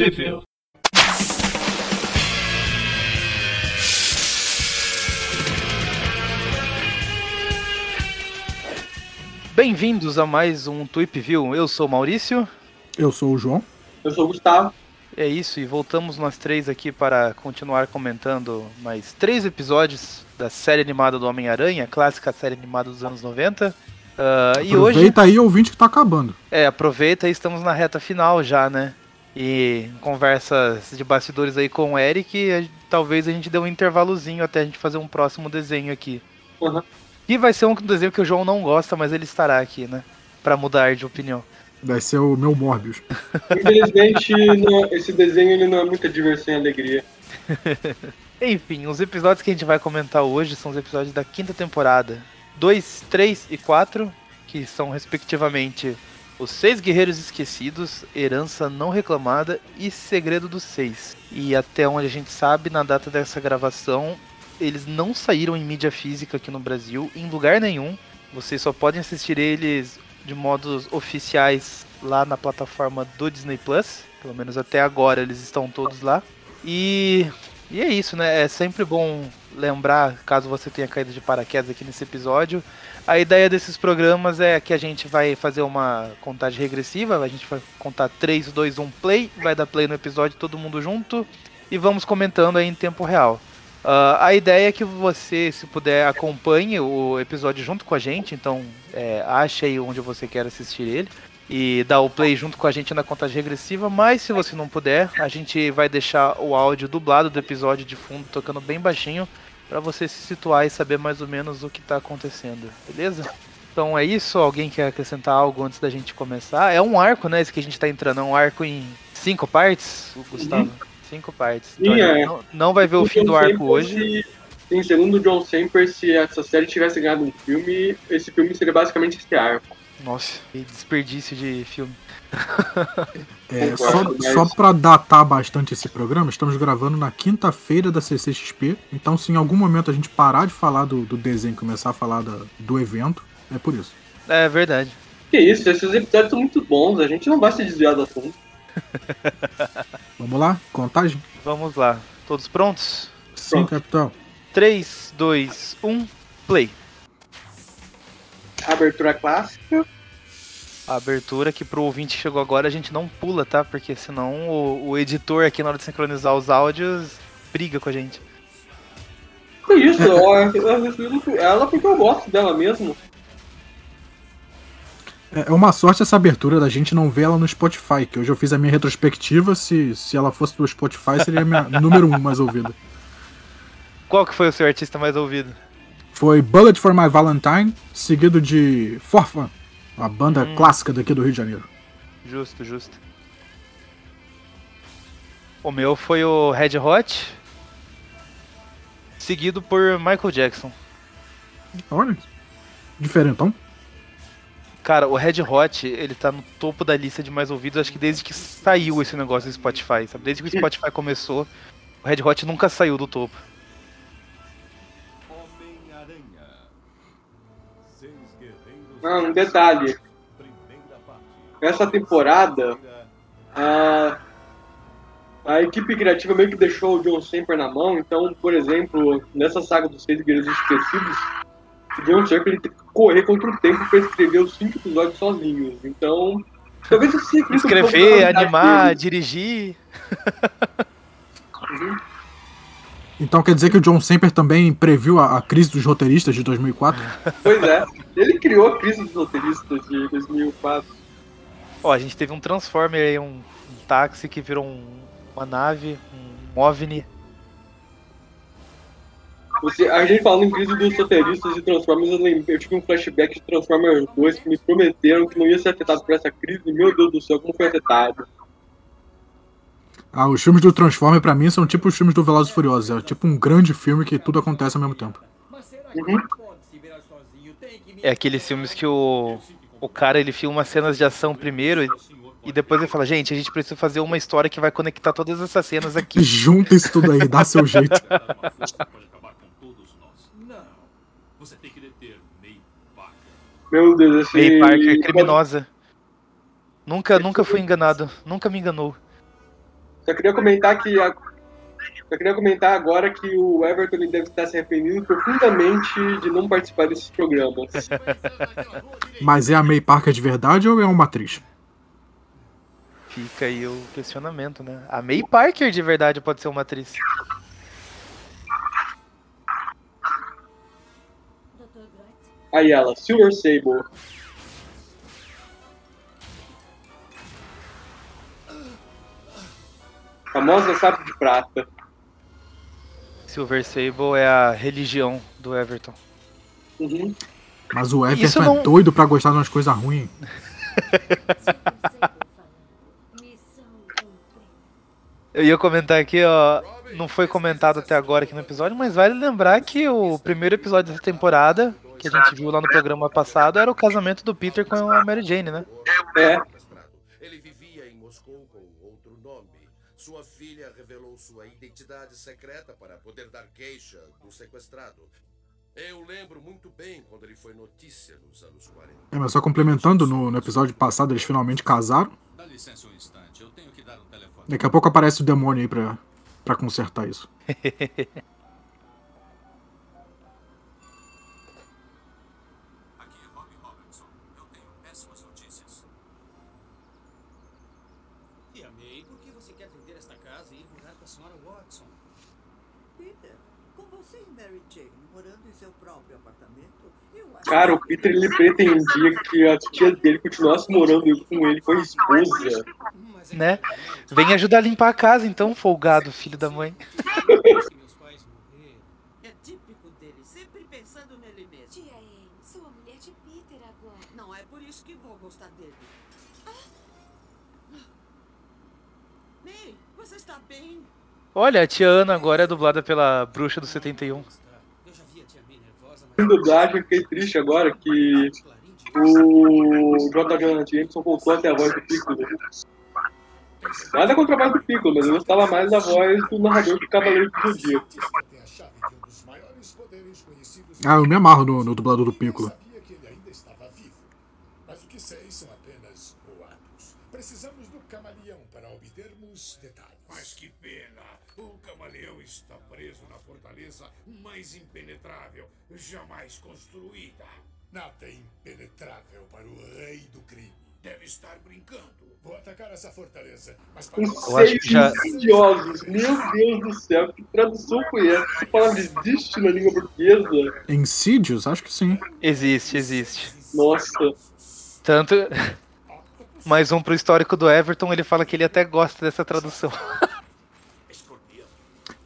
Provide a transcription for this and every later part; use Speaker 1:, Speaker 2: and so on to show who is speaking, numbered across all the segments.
Speaker 1: Tweepville.
Speaker 2: Bem-vindos a mais um Tweepview. Eu sou o Maurício.
Speaker 3: Eu sou o João.
Speaker 4: Eu sou o Gustavo.
Speaker 2: É isso, e voltamos nós três aqui para continuar comentando mais três episódios da série animada do Homem-Aranha, clássica série animada dos anos 90. Uh, e hoje.
Speaker 3: Aproveita aí, ouvinte, que tá acabando.
Speaker 2: É, aproveita e estamos na reta final já, né? E conversas de bastidores aí com o Eric, talvez a gente dê um intervalozinho até a gente fazer um próximo desenho aqui.
Speaker 4: Uhum.
Speaker 2: E vai ser um desenho que o João não gosta, mas ele estará aqui, né? Pra mudar de opinião.
Speaker 3: Vai ser o meu Morbius.
Speaker 4: Infelizmente, não- esse desenho ele não é muita diversão e alegria.
Speaker 2: Enfim, os episódios que a gente vai comentar hoje são os episódios da quinta temporada. 2, 3 e 4, que são respectivamente Os Seis Guerreiros Esquecidos, Herança Não Reclamada e Segredo dos Seis. E até onde a gente sabe, na data dessa gravação, eles não saíram em mídia física aqui no Brasil, em lugar nenhum. Vocês só podem assistir eles de modos oficiais lá na plataforma do Disney Plus. Pelo menos até agora eles estão todos lá. E e é isso, né? É sempre bom lembrar, caso você tenha caído de paraquedas aqui nesse episódio. A ideia desses programas é que a gente vai fazer uma contagem regressiva, a gente vai contar 3, 2, 1 play, vai dar play no episódio todo mundo junto e vamos comentando aí em tempo real. Ah, a ideia é que você, se puder, acompanhe o episódio junto com a gente, então é, ache aí onde você quer assistir ele e dar o play junto com a gente na contagem regressiva, mas se você não puder, a gente vai deixar o áudio dublado do episódio de fundo tocando bem baixinho para você se situar e saber mais ou menos o que tá acontecendo, beleza? Então é isso, alguém quer acrescentar algo antes da gente começar? É um arco, né, esse que a gente tá entrando, é um arco em cinco partes, o Gustavo? Cinco partes. Então,
Speaker 4: é.
Speaker 2: não, não vai ver o fim do
Speaker 4: John
Speaker 2: arco
Speaker 4: Semper,
Speaker 2: hoje.
Speaker 4: Se, sim, segundo o John Semper, se essa série tivesse ganhado um filme, esse filme seria basicamente esse arco.
Speaker 2: Nossa, que desperdício de filme.
Speaker 3: É, só, só pra datar bastante esse programa, estamos gravando na quinta-feira da CCXP. Então, se em algum momento a gente parar de falar do, do desenho e começar a falar da- do evento, é por isso.
Speaker 2: É verdade.
Speaker 4: Que isso, esses episódios são muito bons, a gente não vai se desviar do assunto.
Speaker 3: Vamos lá? Contagem?
Speaker 2: Vamos lá. Todos prontos?
Speaker 3: Sim,
Speaker 4: Pronto.
Speaker 3: capitão.
Speaker 2: 3, 2, 1, play.
Speaker 4: Abertura clássica.
Speaker 2: A abertura que pro ouvinte que chegou agora a gente não pula, tá? Porque senão o, o editor aqui na hora de sincronizar os áudios briga com a gente.
Speaker 4: Que isso, ela porque eu gosto dela mesmo.
Speaker 3: É é uma sorte essa abertura da gente não ver ela no Spotify, que hoje eu fiz a minha retrospectiva. Se, se ela fosse pro Spotify, seria a minha número um mais ouvida.
Speaker 2: Qual que foi o seu artista mais ouvido?
Speaker 3: Foi Bullet for My Valentine, seguido de Forfan, uma banda clássica daqui do Rio de Janeiro.
Speaker 2: Justo, justo. O meu foi o Red Hot, seguido por Michael Jackson.
Speaker 3: Olha, diferentão.
Speaker 2: Cara, o Red Hot, ele tá no topo da lista de mais ouvidos, acho que desde que saiu esse negócio do Spotify, sabe? Desde que o Spotify começou, o Red Hot nunca saiu do topo.
Speaker 4: Ah, um detalhe. Essa temporada, a, a equipe criativa meio que deixou o John Semper na mão, então, por exemplo, nessa saga dos Seis Guerreiros Esquecidos, o John Semper ele teve que correr contra o tempo para escrever os cinco episódios sozinhos. Então, talvez isso um
Speaker 2: Escrever,
Speaker 4: qualidade
Speaker 2: animar,
Speaker 4: dele.
Speaker 2: dirigir.
Speaker 3: Então quer dizer que o John Semper também previu a, a crise dos roteiristas de 2004?
Speaker 4: Pois é, ele criou a crise dos roteiristas de 2004.
Speaker 2: Ó, a gente teve um Transformer aí, um, um táxi que virou um- uma nave, um OVNI.
Speaker 4: Você, a gente falando em crise dos roteiristas de Transformers, eu, lembrei, eu tive um flashback de Transformers 2 que me prometeram que não ia ser afetado por essa crise, e meu Deus do céu, como foi afetado.
Speaker 3: Ah, os filmes do Transformer pra mim são tipo os filmes do Velozes e Furiosos. É tipo um grande filme que tudo acontece ao mesmo tempo.
Speaker 4: Uhum.
Speaker 2: É aqueles filmes que o, o cara ele filma cenas de ação primeiro e, e depois ele fala, gente, a gente precisa fazer uma história que vai conectar todas essas cenas aqui.
Speaker 3: Junta isso tudo aí, dá seu jeito.
Speaker 5: Pode acabar com todos nós. Não. Você tem que deter May Parker.
Speaker 4: Meu Deus, esse.
Speaker 2: May Parker, criminosa. Nunca, nunca fui enganado. Nunca me enganou.
Speaker 4: Só queria comentar que a- só queria comentar agora que o Everton deve estar se arrependendo profundamente de não participar desses programas.
Speaker 3: Mas é a May Parker de verdade ou é uma atriz?
Speaker 2: Fica aí o questionamento, né? A May Parker de verdade pode ser uma atriz.
Speaker 4: Aí ela, Silver Sable. Famosa sapo de prata.
Speaker 2: Silver Sable é a religião do Everton.
Speaker 4: Uhum.
Speaker 3: Mas o Everton é
Speaker 2: não-
Speaker 3: doido pra gostar de umas coisas ruins.
Speaker 2: Eu ia comentar aqui, ó. Não foi comentado até agora aqui no episódio, mas vale lembrar que o primeiro episódio dessa temporada, que a gente viu lá no programa passado, era o casamento do Peter com a Mary Jane, né?
Speaker 4: É.
Speaker 6: identidade secreta para poder dar queixa do sequestrado. Eu lembro muito bem quando ele foi notícia nos anos 40.
Speaker 3: É, mas só complementando, no, no episódio passado eles finalmente casaram.
Speaker 5: Dá licença um instante, eu tenho que dar um telefone.
Speaker 3: Daqui a pouco aparece o demônio aí pra, pra consertar isso.
Speaker 5: Aqui é Rob Robertson. Eu tenho péssimas notícias.
Speaker 7: E amei, por que você quer vender esta casa e ir morar com a senhora Watson?
Speaker 8: Peter, com você e Mary Jane morando em seu próprio apartamento, eu acho
Speaker 4: Cara, o Peter ele pretendia que a tia dele continuasse morando com ele, com a esposa.
Speaker 2: Né? Vem ajudar a limpar a casa, então, folgado, filho da mãe.
Speaker 7: Depois que meus pais morreram.
Speaker 8: típico dele, sempre pensando nele mesmo.
Speaker 1: Tia Anne, sou a mulher de Peter agora.
Speaker 8: Não por isso que vou gostar dele. May, você está bem?
Speaker 2: Olha, a tia Ana agora é dublada pela bruxa do 71.
Speaker 7: Eu já vi a tia May nervosa,
Speaker 4: Em
Speaker 7: mas...
Speaker 4: dublagem, fiquei triste agora que o J. Jonathan Jameson voltou até a voz do Piccolo. Nada contra a voz do Piccolo, mas eu gostava mais da voz do narrador do Cavaleiro do Zodíaco.
Speaker 3: Ah, eu me amarro no, no dublador do Piccolo.
Speaker 5: Jamais construída.
Speaker 9: Nada é impenetrável para o rei do crime.
Speaker 5: Deve estar brincando.
Speaker 9: Vou atacar essa fortaleza, mas para
Speaker 4: Os seis
Speaker 2: já-
Speaker 4: meu Deus do céu, que tradução foi essa? Essa palavra existe na língua portuguesa?
Speaker 3: Insidious? Acho que sim.
Speaker 2: Existe, existe.
Speaker 4: Nossa,
Speaker 2: Tanto. Mais um pro histórico do Everton, ele fala que ele até gosta dessa tradução.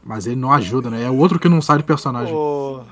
Speaker 3: Mas ele não ajuda, né? É o outro que não sai de personagem.
Speaker 2: O-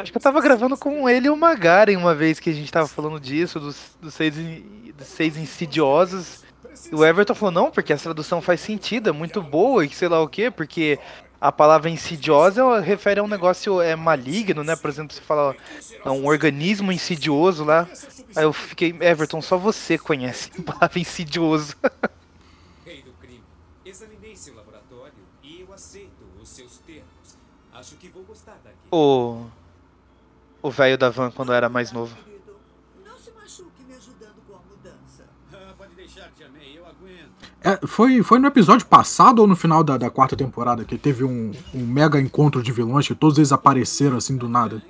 Speaker 2: Acho que eu tava gravando com ele e o Magaren uma vez que a gente tava falando disso, dos, dos, seis, dos seis insidiosos. E o Everton falou, não, porque essa tradução faz sentido, é muito boa e sei lá o quê, porque a palavra insidiosa refere a um negócio é maligno, né? Por exemplo, você fala é um organismo insidioso lá. Aí eu fiquei, Everton, só você conhece a palavra insidioso.
Speaker 7: Rei do crime. Examinei seu laboratório e eu aceito os seus termos. Acho que vou gostar daqui.
Speaker 2: O. O velho da van quando era mais novo.
Speaker 8: Querido, não se machuque me ajudando com a mudança.
Speaker 7: Ah, pode deixar, tia May, eu aguento.
Speaker 3: É, foi, foi no episódio passado ou no final da, da quarta temporada que teve um, um mega encontro de vilões que todos eles apareceram assim do nada?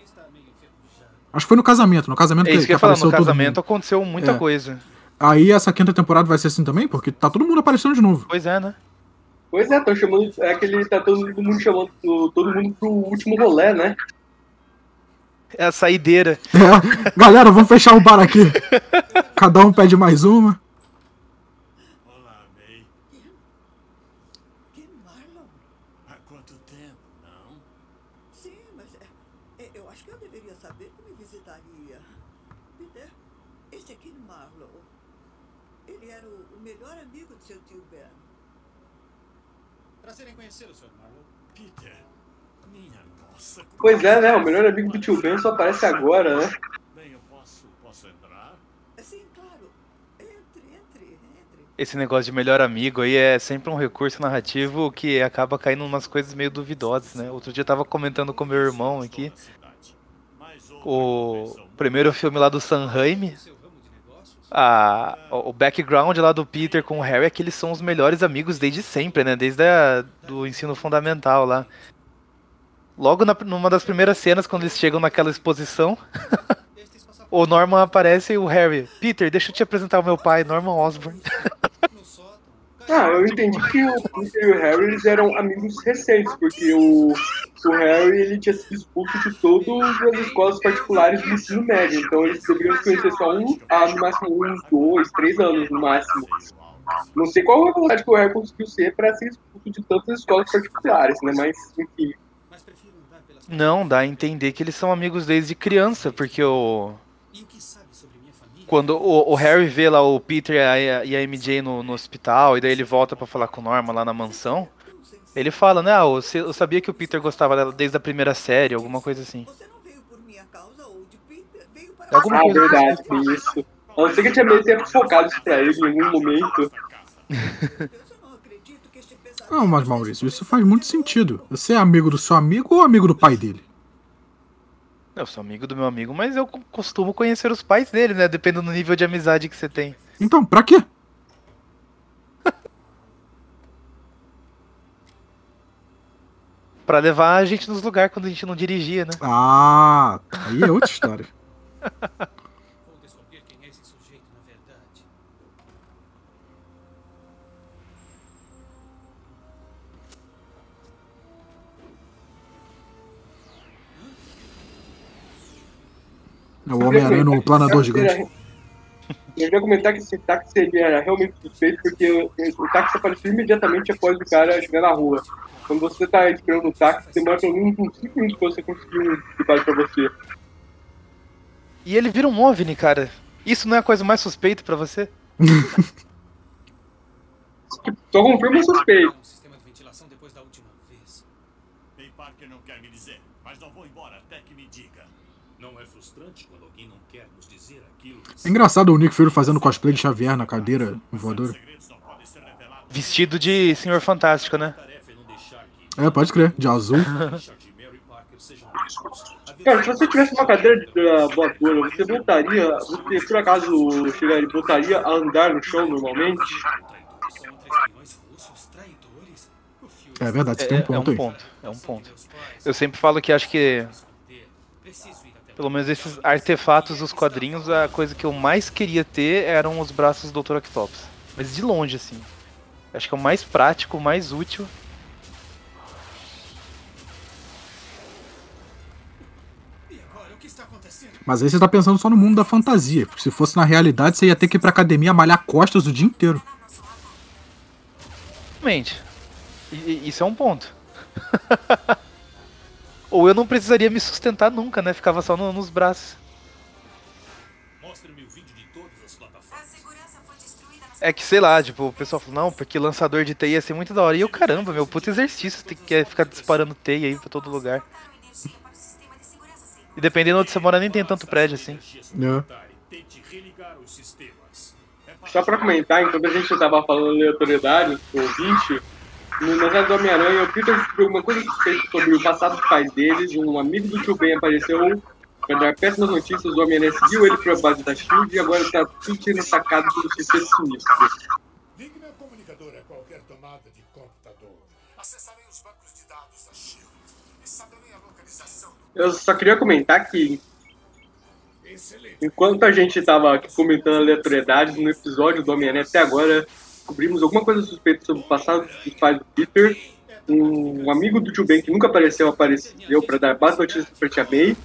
Speaker 3: Acho que foi no casamento. No casamento
Speaker 2: É
Speaker 3: que,
Speaker 2: isso que
Speaker 3: que
Speaker 2: eu falar, no casamento
Speaker 3: mundo.
Speaker 2: aconteceu muita
Speaker 3: É.
Speaker 2: coisa.
Speaker 3: Aí essa quinta temporada vai ser assim também? Porque tá todo mundo aparecendo de novo.
Speaker 2: Pois é, né?
Speaker 4: pois é, estão chamando. É aquele. Tá todo mundo chamando todo mundo pro último rolê, né?
Speaker 2: É a saideira.
Speaker 3: É, galera, vamos fechar o bar aqui. Cada um pede mais uma.
Speaker 9: Olá, May.
Speaker 8: Que Marlon?
Speaker 9: Há quanto tempo, não?
Speaker 8: Sim, mas é, é, eu acho que eu deveria saber que me visitaria. Peter, este é Ken Marlowe. Ele era o, o melhor amigo de seu tio Ben.
Speaker 7: Prazer em conhecê-lo, Sr. Marlowe.
Speaker 9: Peter, minha nossa.
Speaker 4: Pois é, né? O melhor amigo do tio Ben só aparece agora, né?
Speaker 9: Bem, eu posso, posso entrar?
Speaker 8: Sim, claro. Entre, entre, entre.
Speaker 2: Esse negócio de melhor amigo aí é sempre um recurso narrativo que acaba caindo em umas coisas meio duvidosas, né? Outro dia eu tava comentando com meu irmão aqui. O primeiro filme lá do Sam Raimi. A, o background lá do Peter com o Harry é que eles são os melhores amigos desde sempre, né? Desde a, do ensino fundamental lá. Logo na, numa das primeiras cenas, quando eles chegam naquela exposição, o Norman aparece e o Harry. Peter, deixa eu te apresentar o meu pai, Norman Osborn.
Speaker 4: Ah, eu entendi que o Peter e o Harry eles eram amigos recentes, porque o, o Harry ele tinha sido expulso de todas as escolas particulares do ensino médio, então eles deveriam se conhecer só um, ah, no máximo dois, três anos no máximo. Não sei qual a velocidade que o Harry conseguiu ser para ser expulso de tantas escolas particulares, né? Mas, enfim.
Speaker 7: Mas prefiro andar pelas
Speaker 2: Não, dá a entender que eles são amigos desde criança, porque o.
Speaker 7: E o que sabe sobre minha família?
Speaker 2: Quando o, o Harry vê lá o Peter e a, e a MJ no, no hospital, e daí ele volta pra falar com o Norman lá na mansão, ele fala, né, ah, você- eu sabia que o Peter gostava dela desde a primeira série, alguma coisa assim.
Speaker 8: Você não veio por minha causa ou de Peter, veio para
Speaker 2: Alguma
Speaker 4: Ah,
Speaker 2: coisa
Speaker 4: verdade, tem isso. Não ser que eu tinha meio ter focado isso pra ele em algum momento.
Speaker 8: Deus, eu não acredito que este pesadelo...
Speaker 3: Não, mas Maurício, isso faz muito sentido. Você é amigo do seu amigo ou amigo do pai dele?
Speaker 2: Eu sou amigo do meu amigo, mas eu co- costumo conhecer os pais dele, né, dependendo do nível de amizade que você tem.
Speaker 3: Então, pra quê?
Speaker 2: Pra levar a gente nos lugares quando a gente não dirigia, né?
Speaker 3: Ah, aí é outra história.
Speaker 7: É
Speaker 3: o Homem-Aranha no planador gigante.
Speaker 4: Eu já comentar que esse táxi era realmente suspeito porque o táxi apareceu imediatamente após o cara chegar na rua. Quando você tá esperando o táxi, demora pelo menos uns 5 minutos pra você conseguir um equipagem pra você.
Speaker 2: E ele vira um OVNI, cara. Isso não é a coisa mais suspeita pra você?
Speaker 4: Só confirma o suspeito.
Speaker 7: Um sistema de ventilação depois da última vez.
Speaker 5: Bem Parker não quer me dizer, mas não vou embora até que me diga. Não é frustrante quando alguém não quer nos dizer aquilo que
Speaker 3: É engraçado o Nick Fury fazendo cosplay de Xavier na cadeira voadora.
Speaker 2: Vestido de Senhor Fantástico, né?
Speaker 5: É
Speaker 3: É, pode crer, de azul.
Speaker 4: Cara, se você tivesse uma cadeira de uh, voadora, você voltaria, você por acaso chegaria, voltaria a andar no chão normalmente?
Speaker 3: É verdade, você tem um
Speaker 2: É, é
Speaker 3: ponto
Speaker 2: um
Speaker 3: aí.
Speaker 2: ponto, é um ponto. Eu sempre falo que acho que,
Speaker 7: Esconder. Preciso ir até
Speaker 2: pelo menos esses artefatos dos quadrinhos, a coisa que eu mais queria ter eram os braços do Dr. Octopus. Mas de longe, assim. Acho que é o mais prático, o mais útil.
Speaker 3: Mas aí você tá pensando só no mundo da fantasia. Porque se fosse na realidade, você ia ter que ir pra academia malhar costas o dia inteiro.
Speaker 2: Realmente. E- e- Isso é um ponto. Ou eu não precisaria me sustentar nunca, né? Ficava só no- nos braços.
Speaker 5: Mostre-me o vídeo de todas as plataformas.
Speaker 2: É que, sei lá, tipo, o pessoal falou, não, porque lançador de teia ia ser muito da hora. E eu, caramba, meu puto exercício, tem que é ficar disparando teia aí pra todo lugar. E dependendo de onde você mora, nem tem tanto prédio assim.
Speaker 3: É.
Speaker 5: Sistemas. É para
Speaker 4: Só pra comentar, enquanto a gente tava falando aleatoriedade, o ouvinte, no série do Homem-Aranha, o Peter descobriu alguma coisa sobre o passado dos pais deles, um amigo do tio Ben apareceu pra dar péssimas notícias, o Homem-Aranha seguiu ele pra base da SHIELD e agora tá tudo sendo sacado pelo sistema sinistro.
Speaker 9: Ligue meu comunicador a qualquer tomada de computador. Acessarei os bancos de dados da SHIELD e saberei a localização do
Speaker 4: Eu só queria comentar que. Enquanto a gente tava aqui comentando aleatoriedades no episódio do Homem-Aranha até agora, descobrimos alguma coisa suspeita sobre o passado dos pais do Peter. Um amigo do tio Ben que nunca apareceu, apareceu para dar base notícias pra Tia May.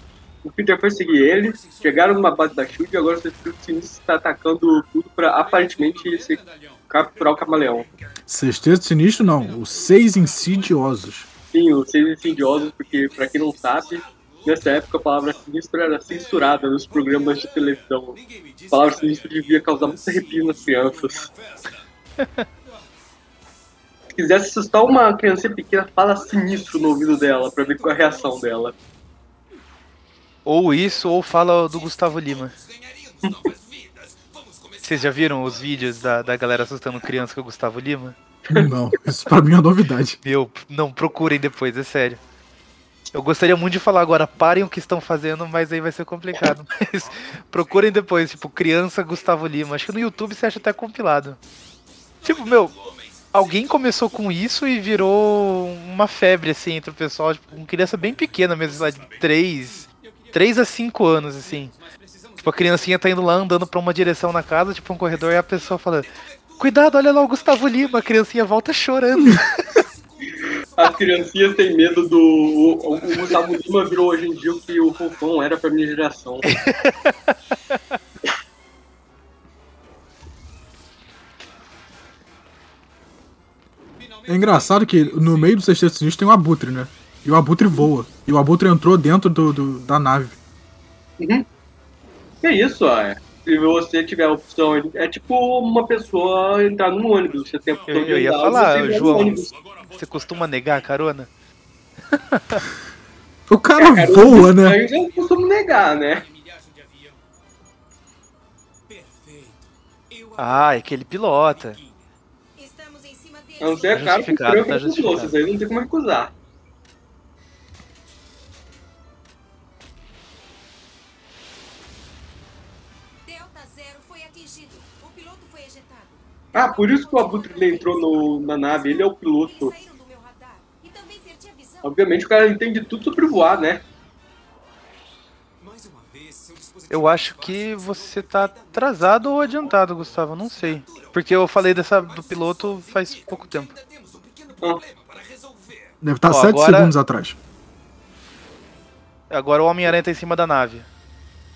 Speaker 4: O Peter foi seguir ele, chegaram numa base da SHIELD e agora o Sexteto Sinistro está atacando tudo para aparentemente se capturar o camaleão.
Speaker 3: Sexteto sinistro, não. Os seis insidiosos.
Speaker 4: Sim, os seis insidiosos, porque pra quem não sabe, nessa época a palavra sinistro era censurada nos programas de televisão. A palavra sinistro devia causar muito arrepio nas crianças. Se quiser assustar uma criança pequena, fala sinistro no ouvido dela, pra ver qual é a reação dela.
Speaker 2: Ou isso, ou fala do Gustavo Lima. Vocês já viram os vídeos da, da galera assustando criança com o Gustavo Lima?
Speaker 3: Não, isso pra mim é uma novidade.
Speaker 2: Meu, não, procurem depois, é sério. Eu gostaria muito de falar agora, parem o que estão fazendo, mas aí vai ser complicado. Mas procurem depois, tipo, criança Gustavo Lima. Acho que no YouTube você acha até compilado. Tipo, meu, alguém começou com isso e virou uma febre, assim, entre o pessoal, tipo, com criança bem pequena mesmo, sei lá, de 3, 3 a 5 anos, assim. Tipo, a criancinha tá indo lá andando pra uma direção na casa, tipo, um corredor, e a pessoa fala, cuidado, olha lá o Gustavo Lima, a criancinha volta chorando.
Speaker 4: As criancinhas têm medo do. O, o Gustavo Lima virou hoje em dia o que o Fofão era pra minha geração.
Speaker 3: É engraçado que no meio do sexteto sinistro tem um abutre, né? E o abutre voa. E o abutre entrou dentro do, do- da nave.
Speaker 4: É isso, ó. é. Se você tiver a opção, é tipo uma pessoa entrar num ônibus. Você tem a opção
Speaker 2: Eu, eu ia
Speaker 4: andar,
Speaker 2: falar,
Speaker 4: você
Speaker 2: João, você costuma negar a carona?
Speaker 3: O cara
Speaker 4: Cara,
Speaker 3: voa, né?
Speaker 4: Eu costumo negar, né?
Speaker 2: Ah, é que ele pilota.
Speaker 4: A não ser, é
Speaker 2: Tá
Speaker 4: claro, que o
Speaker 2: tá
Speaker 4: com os doces. Aí não tem como recusar. Ah, por isso que o Abutre entrou no- na nave. Ele é o piloto. Obviamente o cara entende tudo sobre voar, né?
Speaker 2: Eu acho que você tá atrasado ou adiantado, Gustavo, não sei. Porque eu falei dessa do piloto faz pouco tempo.
Speaker 7: um
Speaker 4: Ah.
Speaker 7: resolver.
Speaker 3: Deve estar
Speaker 2: Ó,
Speaker 3: 7
Speaker 2: agora-
Speaker 3: segundos atrás.
Speaker 2: Agora o Homem-Aranha tá em cima da nave.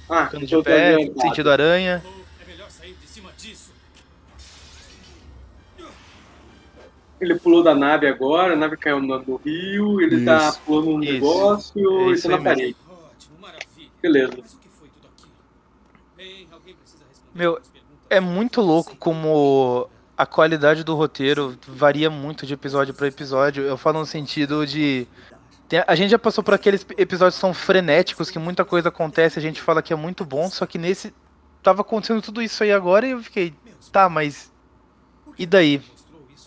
Speaker 4: Ah,
Speaker 2: Ficando de pé,
Speaker 4: tá
Speaker 2: sentido aranha.
Speaker 7: É.
Speaker 4: Ele pulou da nave agora, a nave caiu no, no rio, ele tá
Speaker 3: Isso.
Speaker 4: pulando um
Speaker 2: Isso.
Speaker 4: negócio
Speaker 2: É
Speaker 4: e
Speaker 2: isso
Speaker 4: tá na parede. Beleza.
Speaker 7: Mas o que foi tudo aquilo? Ei, alguém precisa responder
Speaker 2: Meu. É muito louco como a qualidade do roteiro varia muito de episódio pra episódio. Eu falo no sentido de. a gente já passou por aqueles episódios que são frenéticos, que muita coisa acontece, a gente fala que é muito bom, só que nesse. Tava acontecendo tudo isso aí agora e eu fiquei. Tá, mas. E daí?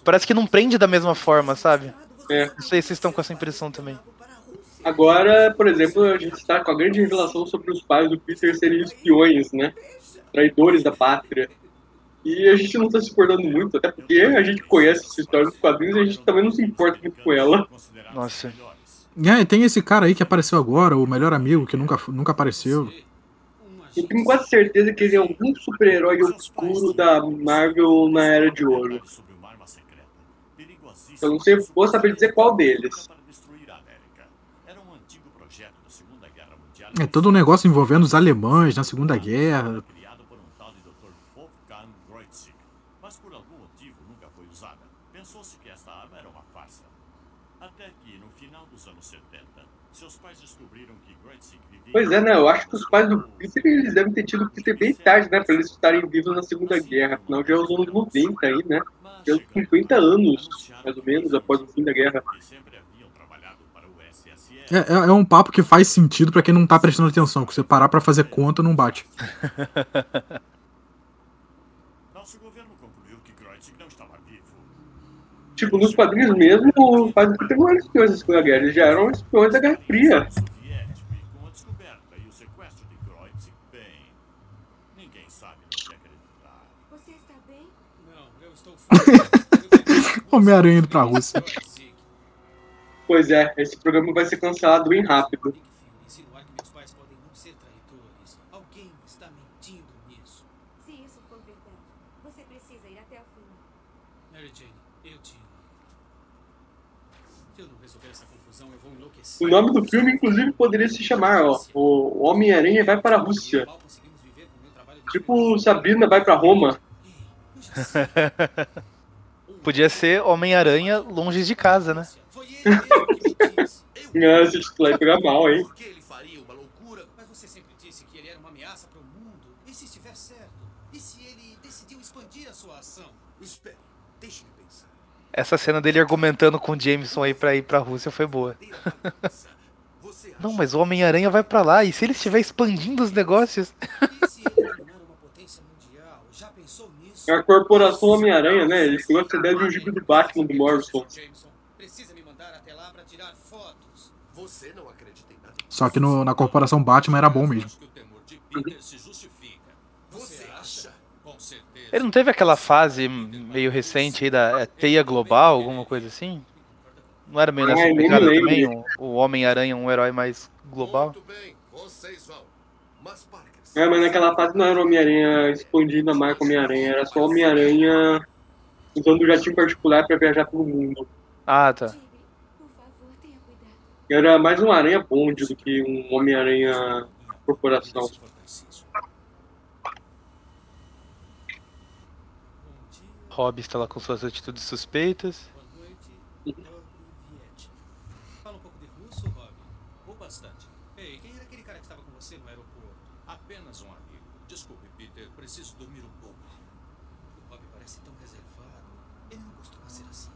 Speaker 2: Parece que não prende da mesma forma, sabe?
Speaker 4: É.
Speaker 2: Não sei se vocês estão com essa impressão também.
Speaker 4: Agora, por exemplo, a gente está com a grande revelação sobre os pais do Peter serem espiões, né? Traidores da pátria. E a gente não tá se importando muito, até porque a gente conhece essa história dos quadrinhos e a gente também não se importa muito com ela.
Speaker 2: Nossa.
Speaker 3: É, e tem esse cara aí que apareceu agora, o melhor amigo, que nunca, nunca apareceu.
Speaker 4: Eu tenho quase certeza que ele é algum super-herói obscuro da Marvel na Era de Ouro. Eu não sei, vou saber dizer qual deles.
Speaker 3: É todo um negócio envolvendo os alemães na Segunda Guerra.
Speaker 10: criada por um tal de Dr. Wolfgang Kreutzig, mas por algum motivo nunca foi usada. Pensou-se que esta arma era uma farsa. Até que, no final dos anos 70, seus pais descobriram que Kreutzig vivia...
Speaker 4: Pois é, né? Eu acho que os pais do Peter eles devem ter tido o Peter bem tarde, né? Pra eles estarem vivos na Segunda Guerra. Afinal, já é os anos 90 aí, né? Já é uns 50 anos, mais ou menos, após o fim da guerra.
Speaker 10: Que para.
Speaker 3: É, é- é um papo que faz sentido pra quem não tá prestando atenção, que você parar pra fazer conta não bate.
Speaker 10: Nosso governo concluiu que Kreutzig não estava vivo.
Speaker 4: Tipo, nos quadrinhos mesmo, os pais do Peter não eram espiões da Segunda Guerra, eles já eram espiões da Guerra Fria.
Speaker 3: Homem-Aranha indo pra Rússia.
Speaker 4: Pois é, esse programa vai ser cancelado bem rápido.
Speaker 7: Enfim, insinuar que meus pais podem não ser traidores. Alguém está mentindo nisso.
Speaker 1: Se isso for verdade, você precisa ir até o fim.
Speaker 7: Mary Jane, eu te amo. Se eu não resolver essa confusão, eu vou enlouquecer.
Speaker 4: O nome do filme, inclusive, poderia se chamar, ó, O Homem-Aranha vai para a Rússia. Tipo, Sabrina vai pra Roma.
Speaker 2: Podia ser Homem-Aranha longe de casa, né?
Speaker 7: Foi ele mesmo que me disse.
Speaker 4: Ah, esse título aí pega mal, hein?
Speaker 6: Por que ele faria uma loucura?
Speaker 7: Mas você sempre disse que ele era uma ameaça para o mundo. E se estiver certo? E se ele decidiu expandir a sua ação?
Speaker 6: Espere, deixe-me pensar.
Speaker 2: Essa cena dele argumentando com o Jameson aí pra ir pra Rússia foi boa. Não, mas o Homem-Aranha vai pra lá, e se ele estiver expandindo os negócios?
Speaker 7: E se ele tornar uma potência mundial? Já pensou nisso?
Speaker 4: É a corporação Homem-Aranha, né? Ele pegou essa ideia de um gibi do Batman do Morrison.
Speaker 7: Jameson, precisa me mandar até lá para tirar fotos.
Speaker 6: Você não acredita em nada?
Speaker 3: Só que no- na corporação Batman era bom mesmo.
Speaker 10: Acho que o temor de Peter se justifica.
Speaker 6: Você acha?
Speaker 10: Com certeza.
Speaker 2: Ele não teve aquela fase meio recente aí da é, teia global, alguma coisa assim? Não era meio nessa
Speaker 4: me
Speaker 2: pegada também? O, o Homem-Aranha um herói mais global?
Speaker 6: Muito bem, vocês vão. Mas Parker,
Speaker 4: É, mas naquela fase não era o Homem-Aranha expandido a marca Homem-Aranha, era só o Homem-Aranha usando o jatinho particular pra viajar pelo mundo.
Speaker 2: Ah, tá.
Speaker 4: Era mais um Aranha Bond do que um Homem-Aranha Corporação.
Speaker 7: Bom dia,
Speaker 2: Rob está lá com suas atitudes suspeitas.
Speaker 7: boa noite. Fala um pouco de russo, Rob? Ou bastante. Ei, quem era aquele cara que estava com você no aeroporto?
Speaker 10: Apenas um amigo. Desculpe, Peter, preciso dormir um pouco.
Speaker 7: O Rob parece tão reservado. Ele não costuma ser assim.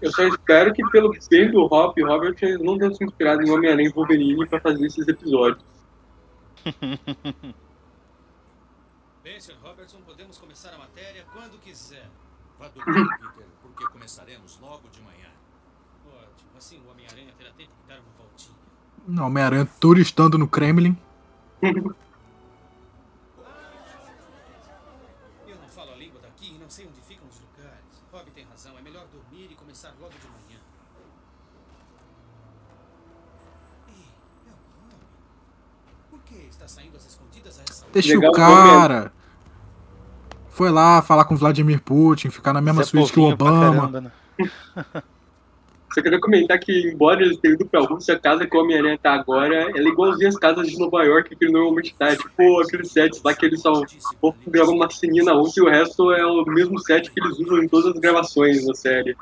Speaker 4: Eu só espero que pelo bem do Hop, Robert não tenham se inspirado em Homem-Aranha e Wolverine pra fazer esses episódios.
Speaker 7: Bem, Sr. Robertson, podemos começar a matéria quando quiser.
Speaker 10: Vá dormir, Peter, porque começaremos logo de manhã.
Speaker 7: Ótimo, assim o Homem-Aranha terá tempo de dar uma voltinha.
Speaker 3: Não, Homem-Aranha turistando no Kremlin.
Speaker 7: Eu não falo a língua daqui e não sei onde ficam os lugares. Rob tem razão, é melhor dormir e começar logo de manhã. Ei, é o Rob. Por que está saindo às escondidas a essa hora?
Speaker 3: Deixa
Speaker 4: Legal
Speaker 3: o
Speaker 4: o
Speaker 3: cara. Foi lá falar com o Vladimir Putin, ficar na mesma
Speaker 2: Você é
Speaker 3: suíte que o Obama.
Speaker 2: caramba, né?
Speaker 4: Só queria comentar que, embora eles tenham ido pra Rússia, a casa que o Homem-Aranha tá agora, ela é igualzinha as casas de Nova York que ele normalmente tá. É tipo aqueles sets lá que eles só vão gravar uma ceninha na Rússia e o resto é o mesmo set que eles usam em todas as gravações da série.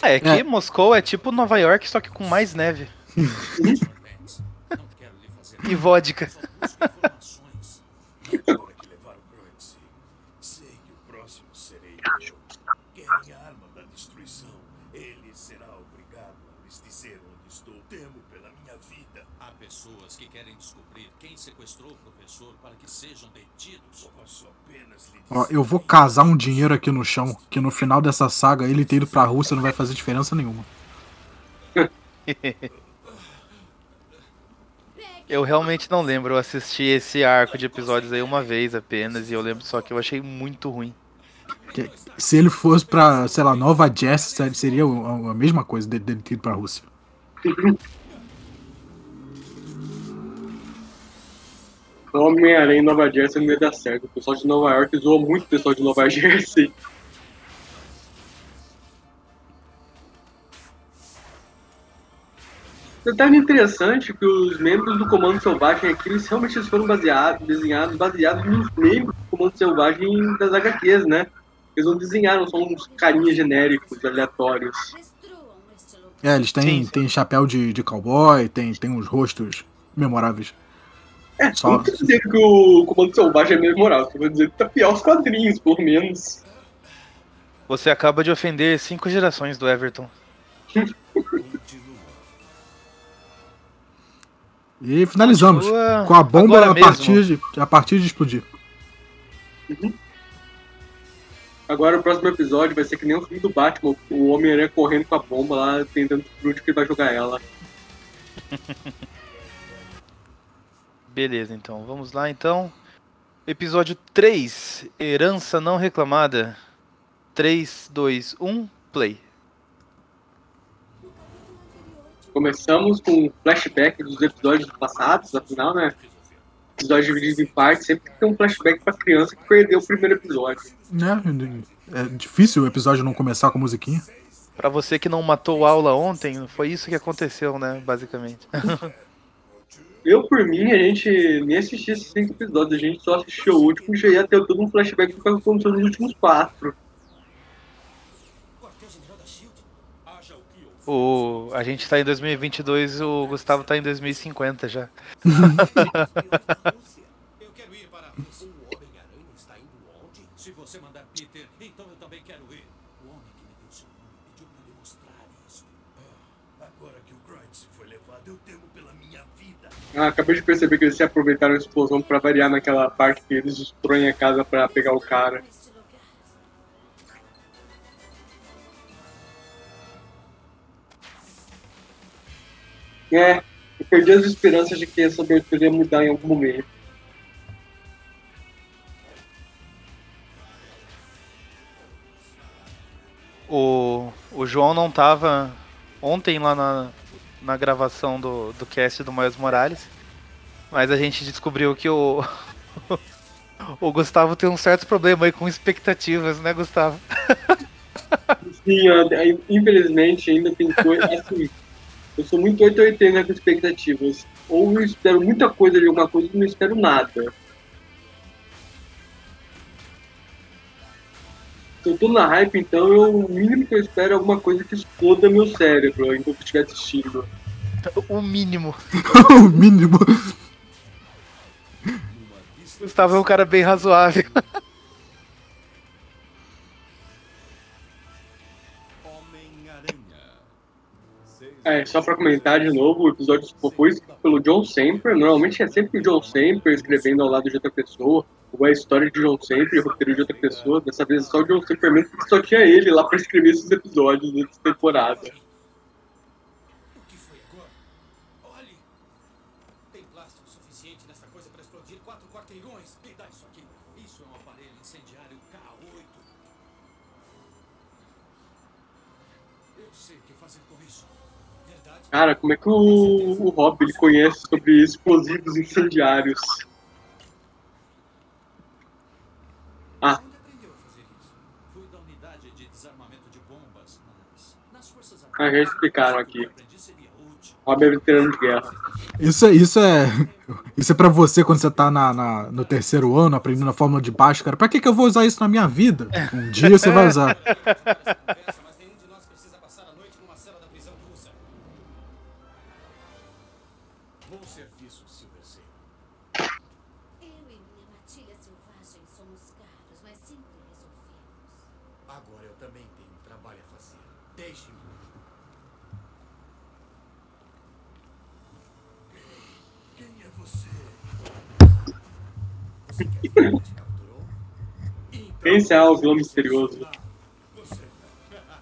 Speaker 2: É, aqui
Speaker 3: É.
Speaker 2: Moscou é tipo Nova York, só que com mais neve.
Speaker 10: Fazer
Speaker 2: E vodka.
Speaker 10: Só busco informações.
Speaker 5: Agora que levaram Groense, sei que o próximo serei eu. Querem a arma da destruição. Ele será obrigado a lhes dizer onde estou. Temo pela minha vida.
Speaker 10: Há pessoas que querem descobrir quem sequestrou o sejam detidos.
Speaker 5: Posso apenas lhe dizer.
Speaker 3: Ó, eu vou casar um dinheiro aqui no chão, que no final dessa saga ele ter ido pra Rússia não vai fazer diferença nenhuma.
Speaker 2: Eu realmente não lembro, eu assisti esse arco de episódios aí uma vez apenas e eu lembro só que eu achei muito ruim.
Speaker 3: Se ele fosse pra, sei lá, Nova Jess, seria a mesma coisa dele ter ido pra Rússia.
Speaker 4: Homem-Aranha em Nova Jersey não ia dar certo. O pessoal de Nova York zoa muito o pessoal de Nova Jersey. Detalhe interessante que os membros do Comando Selvagem aqui, eles realmente eles foram baseados, desenhados, baseados nos membros do Comando Selvagem das HQs, né? Eles não desenharam só uns carinhas genéricos, aleatórios.
Speaker 3: É, eles têm,
Speaker 2: Sim, sim.
Speaker 3: têm chapéu de, de cowboy, tem, tem uns rostos memoráveis.
Speaker 4: É,
Speaker 3: Só-
Speaker 4: não quer dizer que o Comando Selvagem é memorável, só vou dizer que tá pior os quadrinhos, pelo menos.
Speaker 2: Você acaba de ofender cinco gerações do Everton.
Speaker 3: E finalizamos
Speaker 2: Continua
Speaker 3: com a bomba a partir, de, a partir de explodir.
Speaker 4: Agora o próximo episódio vai ser que nem o filme do Batman, o Homem-Aranha correndo com a bomba lá, tentando descobrir que ele vai jogar ela.
Speaker 2: Beleza, então. Vamos lá, então. Episódio 3. Herança não reclamada. 3, 2, 1, play.
Speaker 4: Começamos com um flashback dos episódios passados, afinal, né? Episódio dividido em partes, sempre tem um flashback pra criança que perdeu o primeiro episódio.
Speaker 3: Né? É difícil o episódio não começar com a musiquinha.
Speaker 2: Pra você que não matou aula ontem, foi isso que aconteceu, né? Basicamente.
Speaker 4: Eu, por mim, a gente nem assistia esses cinco episódios, a gente só assistiu o último e já ia ter todo um flashback do que aconteceu nos últimos quatro.
Speaker 10: O,
Speaker 2: a gente tá em 2022, o Gustavo tá em 2050 já.
Speaker 7: Eu quero ir para
Speaker 4: Ah, acabei de perceber que eles se aproveitaram a explosão para variar naquela parte que eles destroem a casa para pegar o cara. É, eu perdi as esperanças de que essa abertura ia mudar em algum momento.
Speaker 2: O, o João não estava ontem lá na, na gravação do, do cast do Miles Morales, mas a gente descobriu que o, o Gustavo tem um certo problema aí com expectativas, né, Gustavo?
Speaker 4: Sim, aí, infelizmente ainda tem coisa. Assim, eu sou muito 880 com expectativas. Ou eu espero muita coisa de alguma coisa ou não espero nada. Se eu tô na hype, então eu, o mínimo que eu espero é alguma coisa que exploda meu cérebro enquanto eu estiver assistindo.
Speaker 2: O mínimo.
Speaker 3: o mínimo.
Speaker 2: Gustavo é um cara bem razoável.
Speaker 4: É, só pra comentar de novo, o episódio foi escrito pelo John Semper. Normalmente é sempre o John Semper escrevendo ao lado de outra pessoa, ou é a história de John Semper, o roteiro de outra pessoa. Dessa vez é só o John Semper mesmo, porque só tinha ele lá pra escrever esses episódios dessa temporada. Cara, como é que o, o Rob ele conhece sobre explosivos incendiários? Ah,
Speaker 7: a forças
Speaker 4: ah, já explicaram aqui. Rob é veterano de guerra.
Speaker 3: Isso, é- isso é. Isso é pra você quando você tá na, na- no terceiro ano, aprendendo a fórmula de Bhaskara. Pra que, que eu vou usar isso na minha vida? Um dia você vai usar.
Speaker 4: Esse é o vilão misterioso.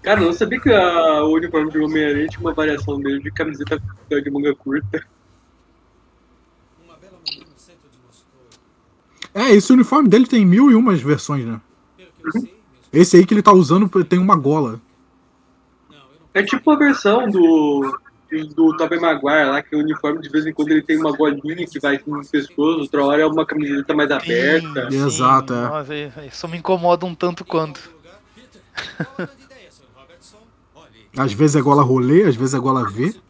Speaker 4: Cara, eu não sabia que a, o uniforme de Homem-Aranha tinha uma variação dele de camiseta de manga curta.
Speaker 3: É, esse uniforme dele tem mil e umas versões, né? Esse aí que ele tá usando tem uma gola.
Speaker 4: É tipo a versão do, do Tobey Maguire lá, que o uniforme de vez em quando ele tem uma golinha que vai no pescoço, outra hora é uma camiseta mais aberta.
Speaker 3: Sim. Exato, é.
Speaker 2: Nossa, isso me incomoda um tanto quanto.
Speaker 3: Às vezes é gola rolê, às vezes é gola V.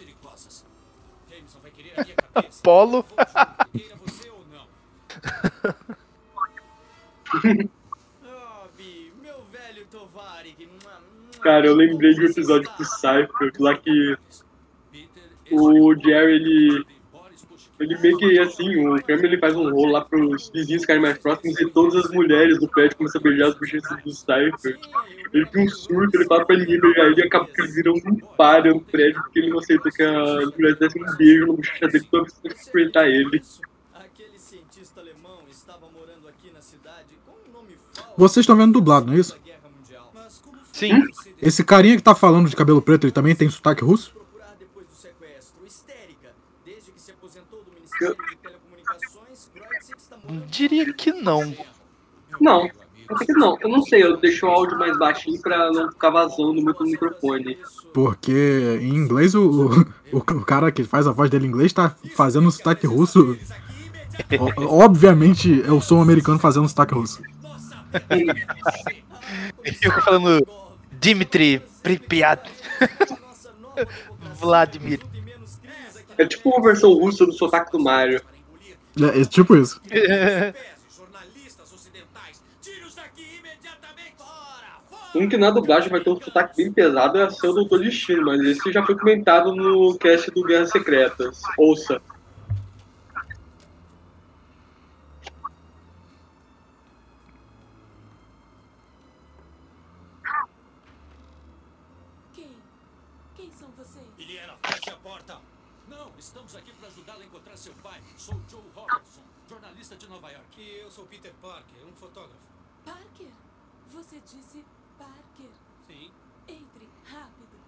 Speaker 2: Polo.
Speaker 4: Cara, eu lembrei de um episódio do Cypher, lá que o Jerry, ele, ele meio que assim, o Kramer ele faz um rolo lá pros vizinhos ficarem mais próximos e todas as mulheres do prédio começam a beijar as bochechas do Cypher. Ele tem um surto, ele fala pra ninguém beijar ele e acaba que eles viram um páreo no prédio porque ele não aceitou que as mulheres dessem um beijo na bochecha dele toda vez que eles enfrentar ele.
Speaker 11: Aquele cientista alemão estava morando aqui na cidade com nome falso.
Speaker 3: Vocês estão vendo dublado, não é isso?
Speaker 2: Sim.
Speaker 3: Esse carinha que tá falando de cabelo preto, ele também tem sotaque russo?
Speaker 11: Procurar depois do sequestro. Histérica. Desde que se
Speaker 2: Diria que não.
Speaker 4: Não, até que não, eu não sei, eu deixo o áudio mais baixinho pra não ficar vazando muito no microfone.
Speaker 3: Porque em inglês o, o, o cara que faz a voz dele em inglês tá fazendo um sotaque russo. O- obviamente eu sou um americano fazendo um sotaque russo.
Speaker 2: Eu fico falando Dimitri Pripyat. Vladimir.
Speaker 4: É tipo uma versão russa do sotaque do Mario.
Speaker 3: É, é tipo isso.
Speaker 7: fora.
Speaker 4: Um que na dublagem vai ter um sotaque bem pesado é ser o Doutor Destino, mas esse já foi comentado no cast do Guerras Secretas. Ouça.
Speaker 12: Quem? Quem são vocês?
Speaker 7: Iliana, feche a porta. Não, estamos aqui para ajudá-la a encontrar seu pai. Sou Joe Robertson, jornalista de Nova York. E eu sou Peter Parker, um fotógrafo.
Speaker 12: Parker? Você disse Parker.
Speaker 7: Sim.
Speaker 12: Entre, rápido.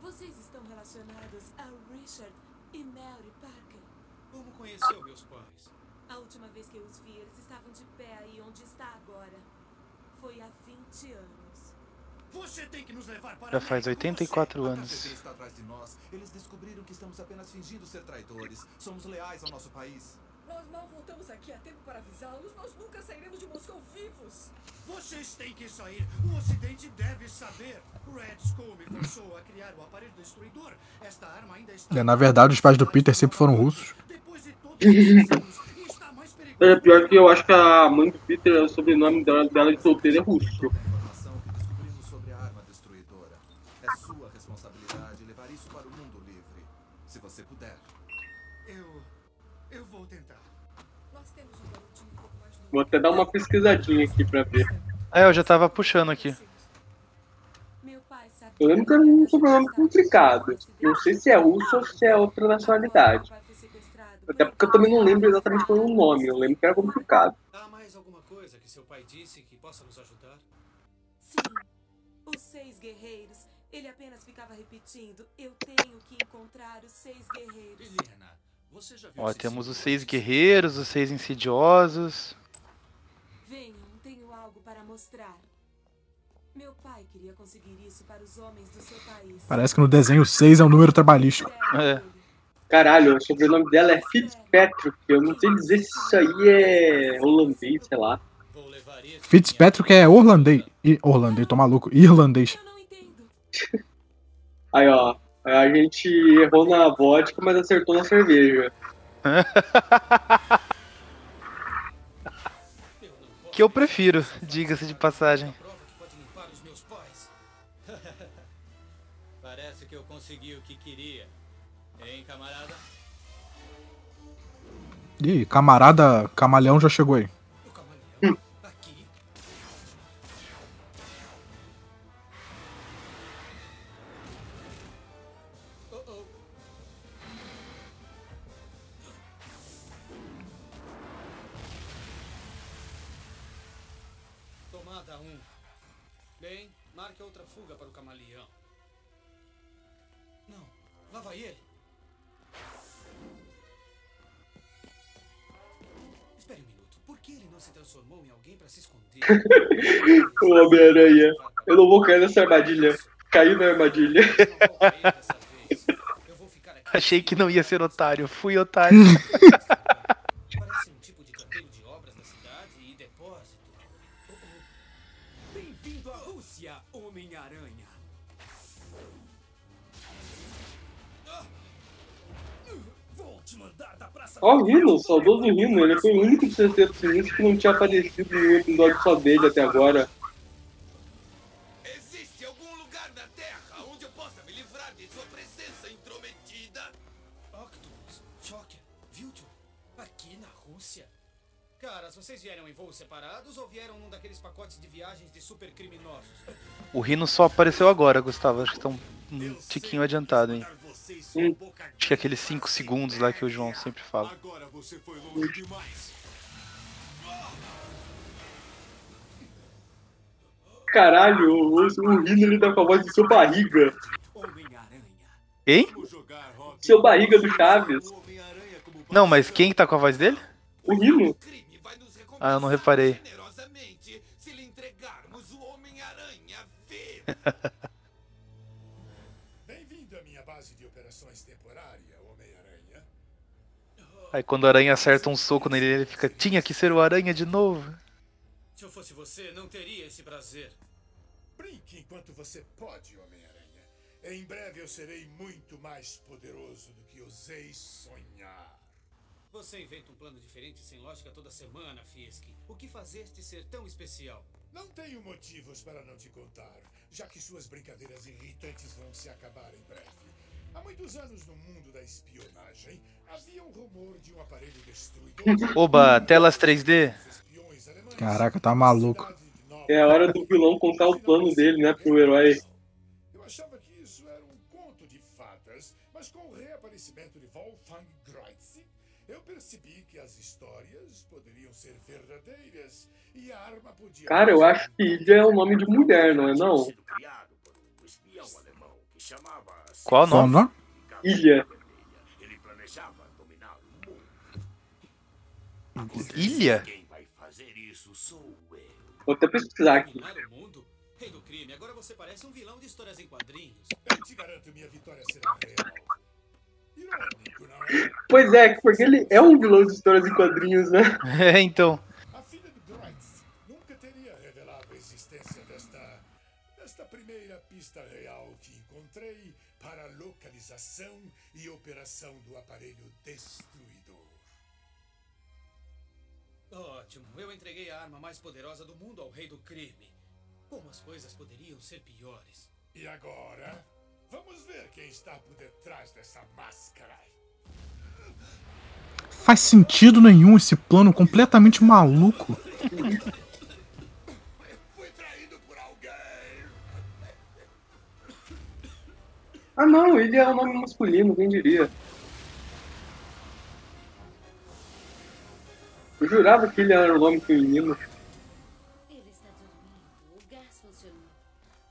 Speaker 13: Vocês estão relacionados a Richard e Mary Parker?
Speaker 7: Como conheceu meus pais?
Speaker 13: A última vez que eu os vi, eles estavam de pé aí onde está agora. Foi há 20 anos.
Speaker 7: Você tem que nos levar para
Speaker 2: Já faz
Speaker 7: América,
Speaker 2: 84
Speaker 7: você.
Speaker 2: anos.
Speaker 14: KGB está atrás de nós. Eles descobriram que estamos apenas fingindo ser traidores. Somos leais ao nosso país.
Speaker 8: Nós mal voltamos aqui a tempo para avisá-los. Nós nunca sairemos de Moscou vivos.
Speaker 7: Vocês têm que sair. O Ocidente deve saber. Red Skull me forçou a criar o aparelho destruidor. Esta arma ainda está.
Speaker 3: É, na verdade, os pais do Peter sempre foram russos.
Speaker 4: É pior que eu acho que a mãe do Peter, o sobrenome dela, dela de solteira é russo.
Speaker 7: Vou
Speaker 4: até dar uma pesquisadinha aqui pra ver.
Speaker 2: É, eu já tava puxando aqui.
Speaker 13: Meu pai sabia
Speaker 4: Eu lembro que era um sobrenome complicado. Não sei se é russo ou se é outra nacionalidade. Até porque eu também não lembro exatamente qual é o nome. Eu lembro que era complicado.
Speaker 7: Há mais alguma coisa que seu pai disse que possa nos ajudar?
Speaker 13: Sim. Os seis guerreiros. Ele apenas ficava repetindo: Eu tenho que encontrar os seis guerreiros.
Speaker 7: Helena, você já viu
Speaker 2: Ó, temos os seis guerreiros, os seis insidiosos.
Speaker 13: Para mostrar. Meu pai queria conseguir isso para os homens do seu país.
Speaker 3: Parece que no desenho 6 é um número trabalhístico.
Speaker 2: É.
Speaker 4: Caralho, o sobrenome dela é Fitzpatrick. Eu não sei dizer se isso aí é holandês, sei lá.
Speaker 3: Fitzpatrick é orlandês. Ih, Orlandês, tô maluco. Irlandês.
Speaker 4: Aí, ó. A gente errou na vodka, mas acertou na cerveja.
Speaker 2: Que eu prefiro, diga-se de passagem.
Speaker 7: Parece que eu consegui o que queria. Hein, camarada?
Speaker 3: Ih, camarada camaleão já chegou aí.
Speaker 7: O
Speaker 4: Homem-Aranha. Eu não vou cair nessa armadilha. Caí na armadilha.
Speaker 2: Achei que não ia ser otário, fui otário.
Speaker 7: Parece
Speaker 4: Ó, o Rino, saudoso Rino. Ele foi o único de Sexteto Sinistro que não tinha aparecido em um episódio só dele até agora.
Speaker 6: Existe algum lugar na Terra onde eu possa me livrar de sua presença intrometida?
Speaker 7: Octopus, Viltron, aqui na Rússia. Caras, vocês vieram em voos separados ou vieram num daqueles pacotes de viagens de supercriminosos?
Speaker 2: O Rino só apareceu agora, Gustavo. Acho que estão um tiquinho adiantado, hein?
Speaker 4: Hum.
Speaker 2: Acho que é aqueles 5 segundos lá que o João sempre fala.
Speaker 5: Agora você foi longe demais.
Speaker 4: Caralho, o, o Rino ele tá com a voz de seu barriga.
Speaker 2: Hein?
Speaker 4: Seu barriga do Chaves.
Speaker 2: Não, mas quem tá com a voz dele?
Speaker 4: O Rino.
Speaker 2: Ah, eu não reparei. Aí quando o aranha acerta um soco nele, ele fica, tinha que ser o aranha de novo.
Speaker 7: Se eu fosse você, não teria esse prazer.
Speaker 9: Brinque enquanto você pode, Homem-Aranha. Em breve eu serei muito mais poderoso do que ousei sonhar.
Speaker 7: Você inventa um plano diferente sem lógica toda semana, Fisk. O que fazeste ser tão especial?
Speaker 9: Não tenho motivos para não te contar, já que suas brincadeiras irritantes vão se acabar em breve. Há muitos anos no mundo da espionagem, havia um rumor de um aparelho destruidor.
Speaker 2: Oba, telas 3D?
Speaker 3: Caraca, tá maluco.
Speaker 4: É a hora do vilão contar o plano dele, né, pro herói.
Speaker 9: Eu achava que isso era um conto de fadas, mas com o reaparecimento de Wolfgang Kreutz, eu percebi que as histórias poderiam ser verdadeiras e a arma podia.
Speaker 4: Cara, eu acho que Ilha é o nome de mulher, não é não?
Speaker 2: Qual o
Speaker 3: Qual
Speaker 2: nome?
Speaker 3: nome?
Speaker 4: Ilha.
Speaker 2: Ilha?
Speaker 4: Vou até pesquisar aqui.
Speaker 7: Rei do crime, agora você parece um vilão de histórias em quadrinhos.
Speaker 9: Eu te garanto, minha vitória será real. Irônico, não é?
Speaker 4: Pois é, porque ele é um vilão de histórias em quadrinhos, né?
Speaker 2: É, então.
Speaker 9: E operação do aparelho destruidor.
Speaker 7: Ótimo, eu entreguei a arma mais poderosa do mundo ao rei do crime. Como as coisas poderiam ser piores?
Speaker 9: E agora, vamos ver quem está por detrás dessa máscara.
Speaker 3: Faz sentido nenhum esse plano completamente maluco.
Speaker 4: Ah não, ele é um nome masculino, quem diria? Eu jurava que ele era um nome feminino.
Speaker 12: Ele está dormindo. O gás funcionou.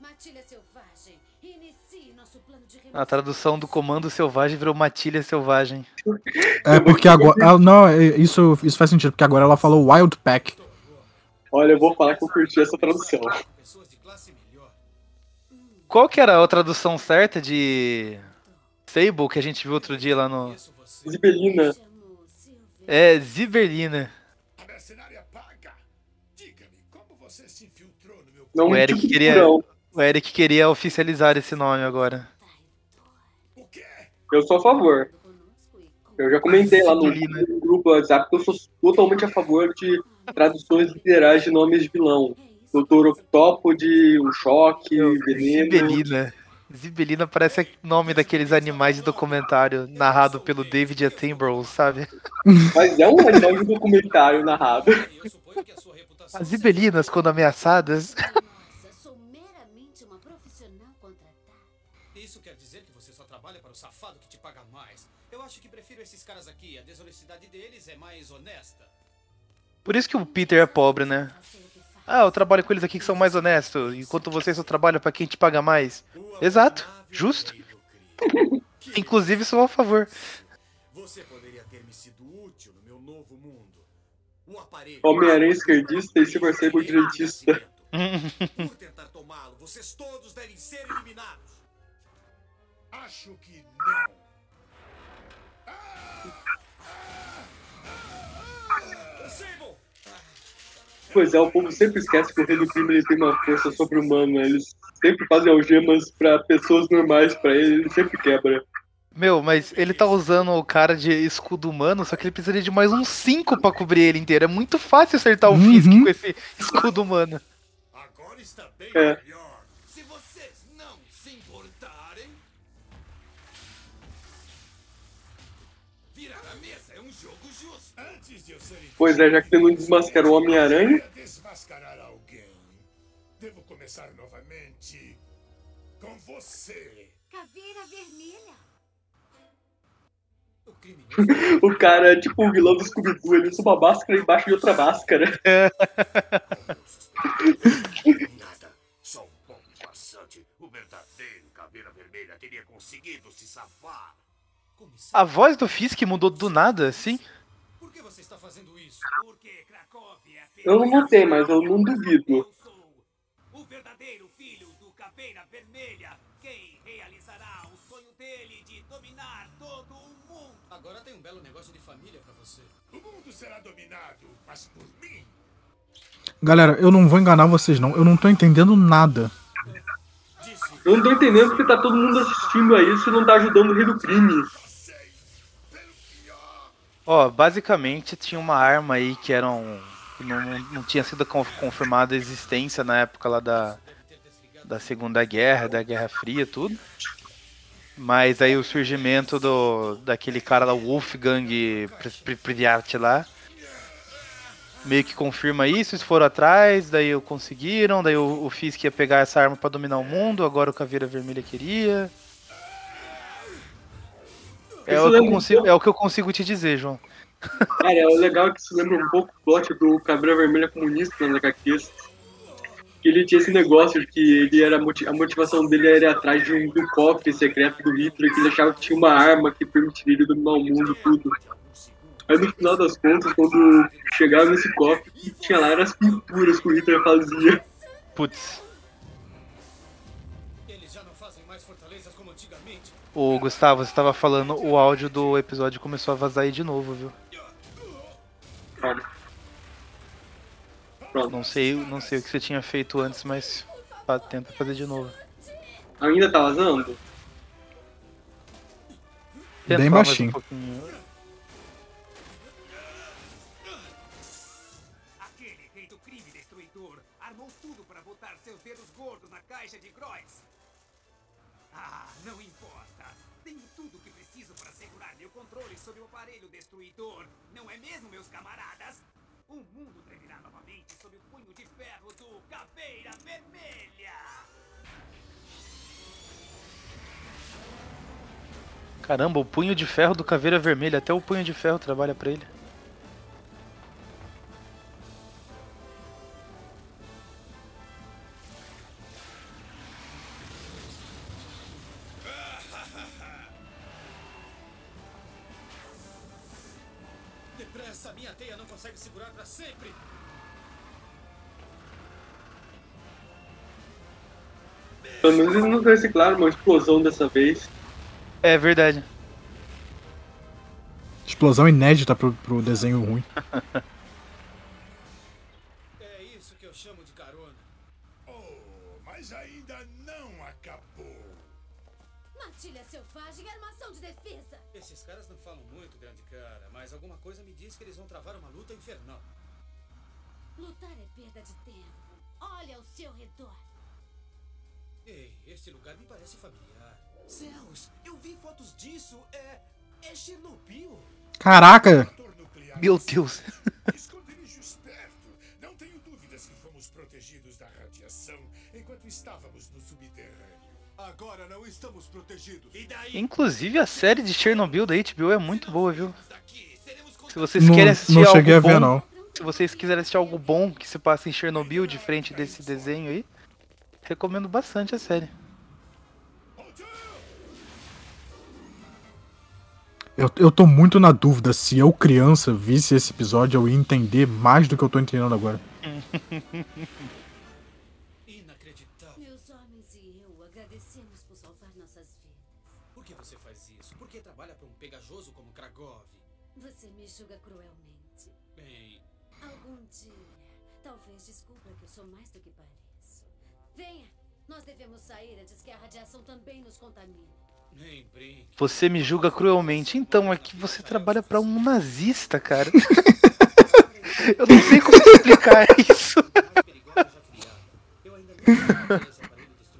Speaker 12: Matilha selvagem. Inicie nosso plano de
Speaker 2: A tradução do comando selvagem virou matilha selvagem.
Speaker 3: É porque agora. ela- não, é- isso, isso faz sentido, porque agora ela falou Wild Pack.
Speaker 4: Olha, eu vou falar que eu curti essa tradução.
Speaker 2: Qual que era a tradução certa de Sable que a gente viu outro dia lá no.
Speaker 4: Zibelina.
Speaker 2: É, Zibelina.
Speaker 9: A mercenária paga. Diga-me, como você se infiltrou no meu
Speaker 4: Não
Speaker 2: O Eric queria.
Speaker 4: não.
Speaker 2: O Eric queria oficializar esse nome agora.
Speaker 4: Eu sou a favor. Eu já comentei lá no, no grupo do WhatsApp que eu sou totalmente a favor de traduções literais de nomes de vilão. Doutor Octópode, o Choque, Veneno.
Speaker 2: Zibelina. Zibelina parece nome daqueles animais de documentário narrado pelo David Attenborough, sabe?
Speaker 4: Mas é um animal de documentário narrado.
Speaker 2: As zibelinas, quando ameaçadas.
Speaker 12: Sou meramente uma profissional contratada.
Speaker 7: Isso quer dizer que você só trabalha para o safado que te paga mais. Eu acho que prefiro esses caras aqui. A desonestidade deles é mais honesta.
Speaker 2: Por isso que o Peter é pobre, né? Ah, eu trabalho com eles aqui que são mais honestos, enquanto você só trabalha pra quem te paga mais. Exato, justo. Inclusive sou a favor.
Speaker 5: Você poderia ter me sido útil no meu novo mundo. O aparelho.
Speaker 4: Homem-Aranha esquerdista e Silver Sable direitista.
Speaker 5: Por tentar tomá-lo, vocês todos devem ser eliminados.
Speaker 9: Acho que não.
Speaker 4: Pois é, o povo sempre esquece que o Rei do Crime ele tem uma força sobre-humana. Eles sempre fazem algemas pra pessoas normais pra ele, ele sempre quebra.
Speaker 2: Meu, mas ele tá usando o cara de escudo humano, só que ele precisaria de mais uns 5 pra cobrir ele inteiro. É muito fácil acertar o Fisk com esse escudo humano.
Speaker 5: Agora está bem
Speaker 4: É.
Speaker 5: melhor.
Speaker 4: Pois é, já que ele não desmascarou o Homem-Aranha.
Speaker 9: Desmascarar alguém. Devo começar novamente com você.
Speaker 12: Caveira vermelha.
Speaker 4: O cara é tipo o vilão do Scooby-Doo, ele usa uma máscara embaixo de outra máscara.
Speaker 5: Nada. Só um pouco passante. O verdadeiro Caveira Vermelha teria conseguido se safar.
Speaker 2: A voz do Fisk mudou do nada, assim?
Speaker 7: Você está fazendo isso?
Speaker 5: Porque Cracóvia é
Speaker 4: Eu não notei, mas eu não duvido.
Speaker 5: o verdadeiro filho do Caveira Vermelha. Quem realizará o sonho dele de dominar todo o mundo.
Speaker 7: Agora tem um belo negócio de família pra você.
Speaker 9: O mundo será dominado, mas por mim.
Speaker 3: Galera, eu não vou enganar vocês, não. Eu não tô entendendo nada.
Speaker 4: Eu não tô entendendo porque tá todo mundo assistindo a isso e não tá ajudando o Rei do Crime.
Speaker 2: Ó, basicamente tinha uma arma aí que era um. não, não tinha sido con- confirmada a existência na época lá da. da Segunda Guerra, da Guerra Fria, tudo. Mas aí o surgimento do. daquele cara lá, Wolfgang Pri- Pri- Pripyat lá. Meio que confirma isso, eles foram atrás, daí o conseguiram, daí o, o Fisk ia pegar essa arma pra dominar o mundo, agora o Caveira Vermelha queria. É o, que consigo, é o que eu consigo te dizer, João.
Speaker 4: Cara, é legal que isso lembra um pouco o plot do Caveira Vermelha comunista nas HQs. que ele tinha esse negócio de que ele era a motivação dele era ir atrás de um, de um cofre secreto do Hitler, que ele achava que tinha uma arma que permitiria ele dominar o mundo tudo. Aí no final das contas, quando chegava nesse cofre, o que tinha lá eram as pinturas que o Hitler fazia.
Speaker 2: Putz. Ô, Gustavo, você tava falando, o áudio do episódio começou a vazar aí de novo, viu?
Speaker 4: Calma.
Speaker 2: Não sei, não sei o que você tinha feito antes, mas fa- tenta fazer de novo.
Speaker 4: Ainda tá vazando?
Speaker 2: Tenta
Speaker 3: Bem baixinho.
Speaker 2: Um
Speaker 15: meus camaradas? O mundo tremerá novamente sob o punho de ferro do Caveira Vermelha.
Speaker 2: Caramba, o punho de ferro do Caveira Vermelha, até o punho de ferro trabalha pra ele.
Speaker 4: Reciclaram uma explosão dessa vez.
Speaker 2: É verdade.
Speaker 3: Explosão inédita pro, pro desenho ruim.
Speaker 7: É isso que eu chamo de carona.
Speaker 9: Oh, mas ainda não acabou.
Speaker 12: Matilha selvagem, armação de defesa.
Speaker 7: Esses caras não falam muito, grande cara, mas alguma coisa me diz que eles vão travar uma luta infernal.
Speaker 12: Lutar é perda de tempo. Olha ao seu redor.
Speaker 7: Ei, este lugar me parece familiar.
Speaker 14: Céus, eu vi fotos disso. É. É Chernobyl.
Speaker 3: Caraca!
Speaker 2: Meu Deus.
Speaker 9: Esconderijo esperto. Não tenho dúvidas que fomos protegidos da radiação enquanto estávamos no subterrâneo.
Speaker 14: Agora não estamos protegidos.
Speaker 7: E daí?
Speaker 2: Inclusive a série de Chernobyl da HBO é muito boa, viu? Se vocês
Speaker 3: Não-
Speaker 2: querem assistir
Speaker 3: não
Speaker 2: algo
Speaker 3: cheguei a
Speaker 2: bom,
Speaker 3: ver, não.
Speaker 2: se vocês quiserem assistir algo bom que se passa em Chernobyl, diferente desse desenho aí, recomendo bastante a série.
Speaker 3: Eu, eu tô muito na dúvida se eu, criança, visse esse episódio, eu ia entender mais do que eu tô entendendo agora.
Speaker 12: radiação também nos
Speaker 7: brinque.
Speaker 2: Você me julga cruelmente, então é que você trabalha pra um nazista, cara. Eu não sei como explicar isso.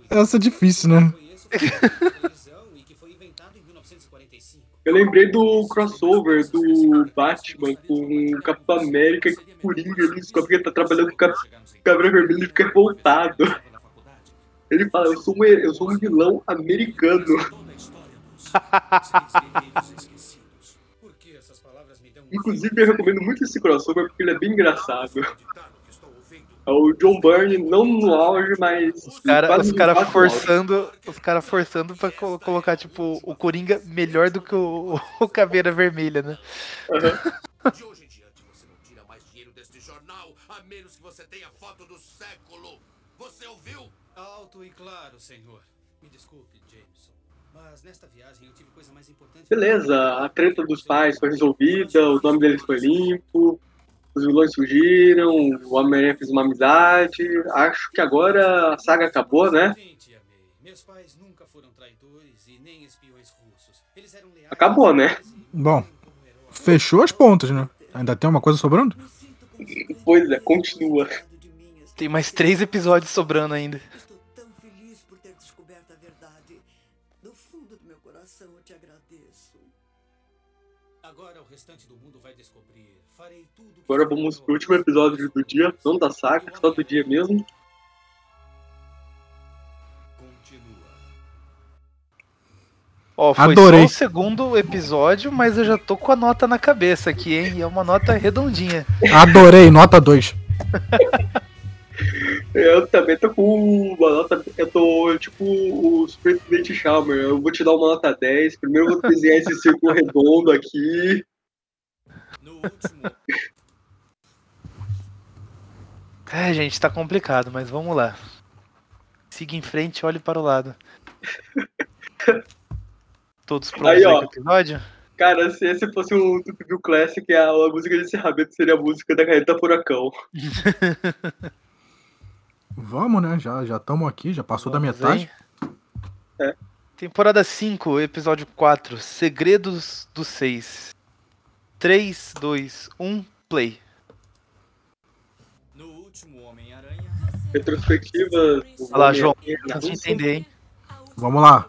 Speaker 3: Essa é difícil, né?
Speaker 4: Eu lembrei do crossover do Batman com o Capitão América e o Coringa. Ele descobre que ele tá trabalhando com o Cabra Vermelho e fica revoltado. Ele fala, eu sou um, eu sou um vilão americano. Inclusive, eu recomendo muito esse crossover porque ele é bem engraçado. É o John Byrne, não no auge, mas.
Speaker 2: Os caras cara forçando, os cara forçando pra colo- colocar, tipo, o Coringa melhor do que o, o Caveira Vermelha, né?
Speaker 6: De
Speaker 7: Alto e claro, senhor. Me desculpe, Jameson. Mas nesta viagem eu tive coisa mais importante.
Speaker 4: Beleza, a treta dos pais foi resolvida, o nome deles foi limpo, os vilões surgiram, o Homem-Aranha fez uma amizade. Acho que agora a saga acabou, né?
Speaker 7: Meus pais nunca foram traidores e nem espiões russos. Eles eram leais.
Speaker 4: Acabou, né?
Speaker 3: Bom, fechou as pontas, né? Ainda tem uma coisa sobrando?
Speaker 4: Pois é, continua.
Speaker 2: Tem mais três episódios sobrando ainda.
Speaker 7: Agora
Speaker 4: vamos pro último episódio do dia, não da saga, só do dia mesmo.
Speaker 2: Ó, foi
Speaker 3: Adorei.
Speaker 2: só o segundo episódio, mas eu já tô com a nota na cabeça aqui, hein? E é uma nota redondinha.
Speaker 3: Adorei, nota 2.
Speaker 4: Eu também tô com uma nota. Eu tô tipo o Superintendente Chalmer. Eu vou te dar uma nota 10. Primeiro eu vou desenhar esse círculo redondo aqui.
Speaker 2: É, gente, tá complicado, mas vamos lá. Siga em frente, olhe para o lado. Todos prontos
Speaker 4: Aí, ó.
Speaker 2: pro episódio?
Speaker 4: Cara, se esse fosse o Tupi View Classic, a, a música de encerramento seria a música da Carreta Furacão.
Speaker 3: Vamos, né? Já já estamos aqui, já passou da
Speaker 2: Vamos
Speaker 3: metade.
Speaker 2: aí. Temporada 5, episódio 4, Segredos do 6. 3, 2, 1, play.
Speaker 11: No último Homem-Aranha.
Speaker 4: Retrospectiva.
Speaker 2: Olha lá, João, tenta entender, hein?
Speaker 3: Vamos lá.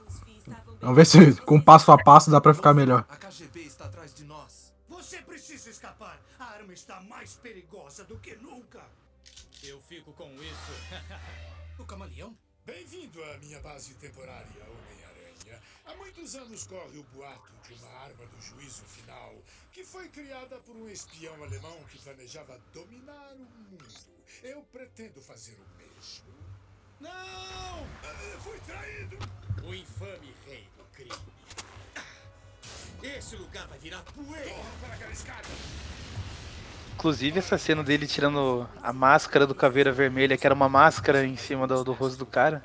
Speaker 3: Vamos ver se com passo a passo dá pra ficar melhor.
Speaker 14: A KGB está atrás de nós.
Speaker 5: Você precisa escapar. A arma está mais perigosa do que nunca.
Speaker 11: Eu fico com isso.
Speaker 9: O camaleão? Bem-vindo à minha base temporária, Homem-Aranha. Há muitos anos corre o boato de uma arma do juízo final que foi criada por um espião alemão que planejava dominar o mundo. Eu pretendo fazer o mesmo.
Speaker 11: Não!
Speaker 9: Ah, Fui traído!
Speaker 11: O infame rei do crime.
Speaker 5: Esse lugar vai virar poeira.
Speaker 9: Corra para aquela escada!
Speaker 2: Inclusive essa cena dele tirando a máscara do caveira vermelha, que era uma máscara em cima do, do rosto do cara.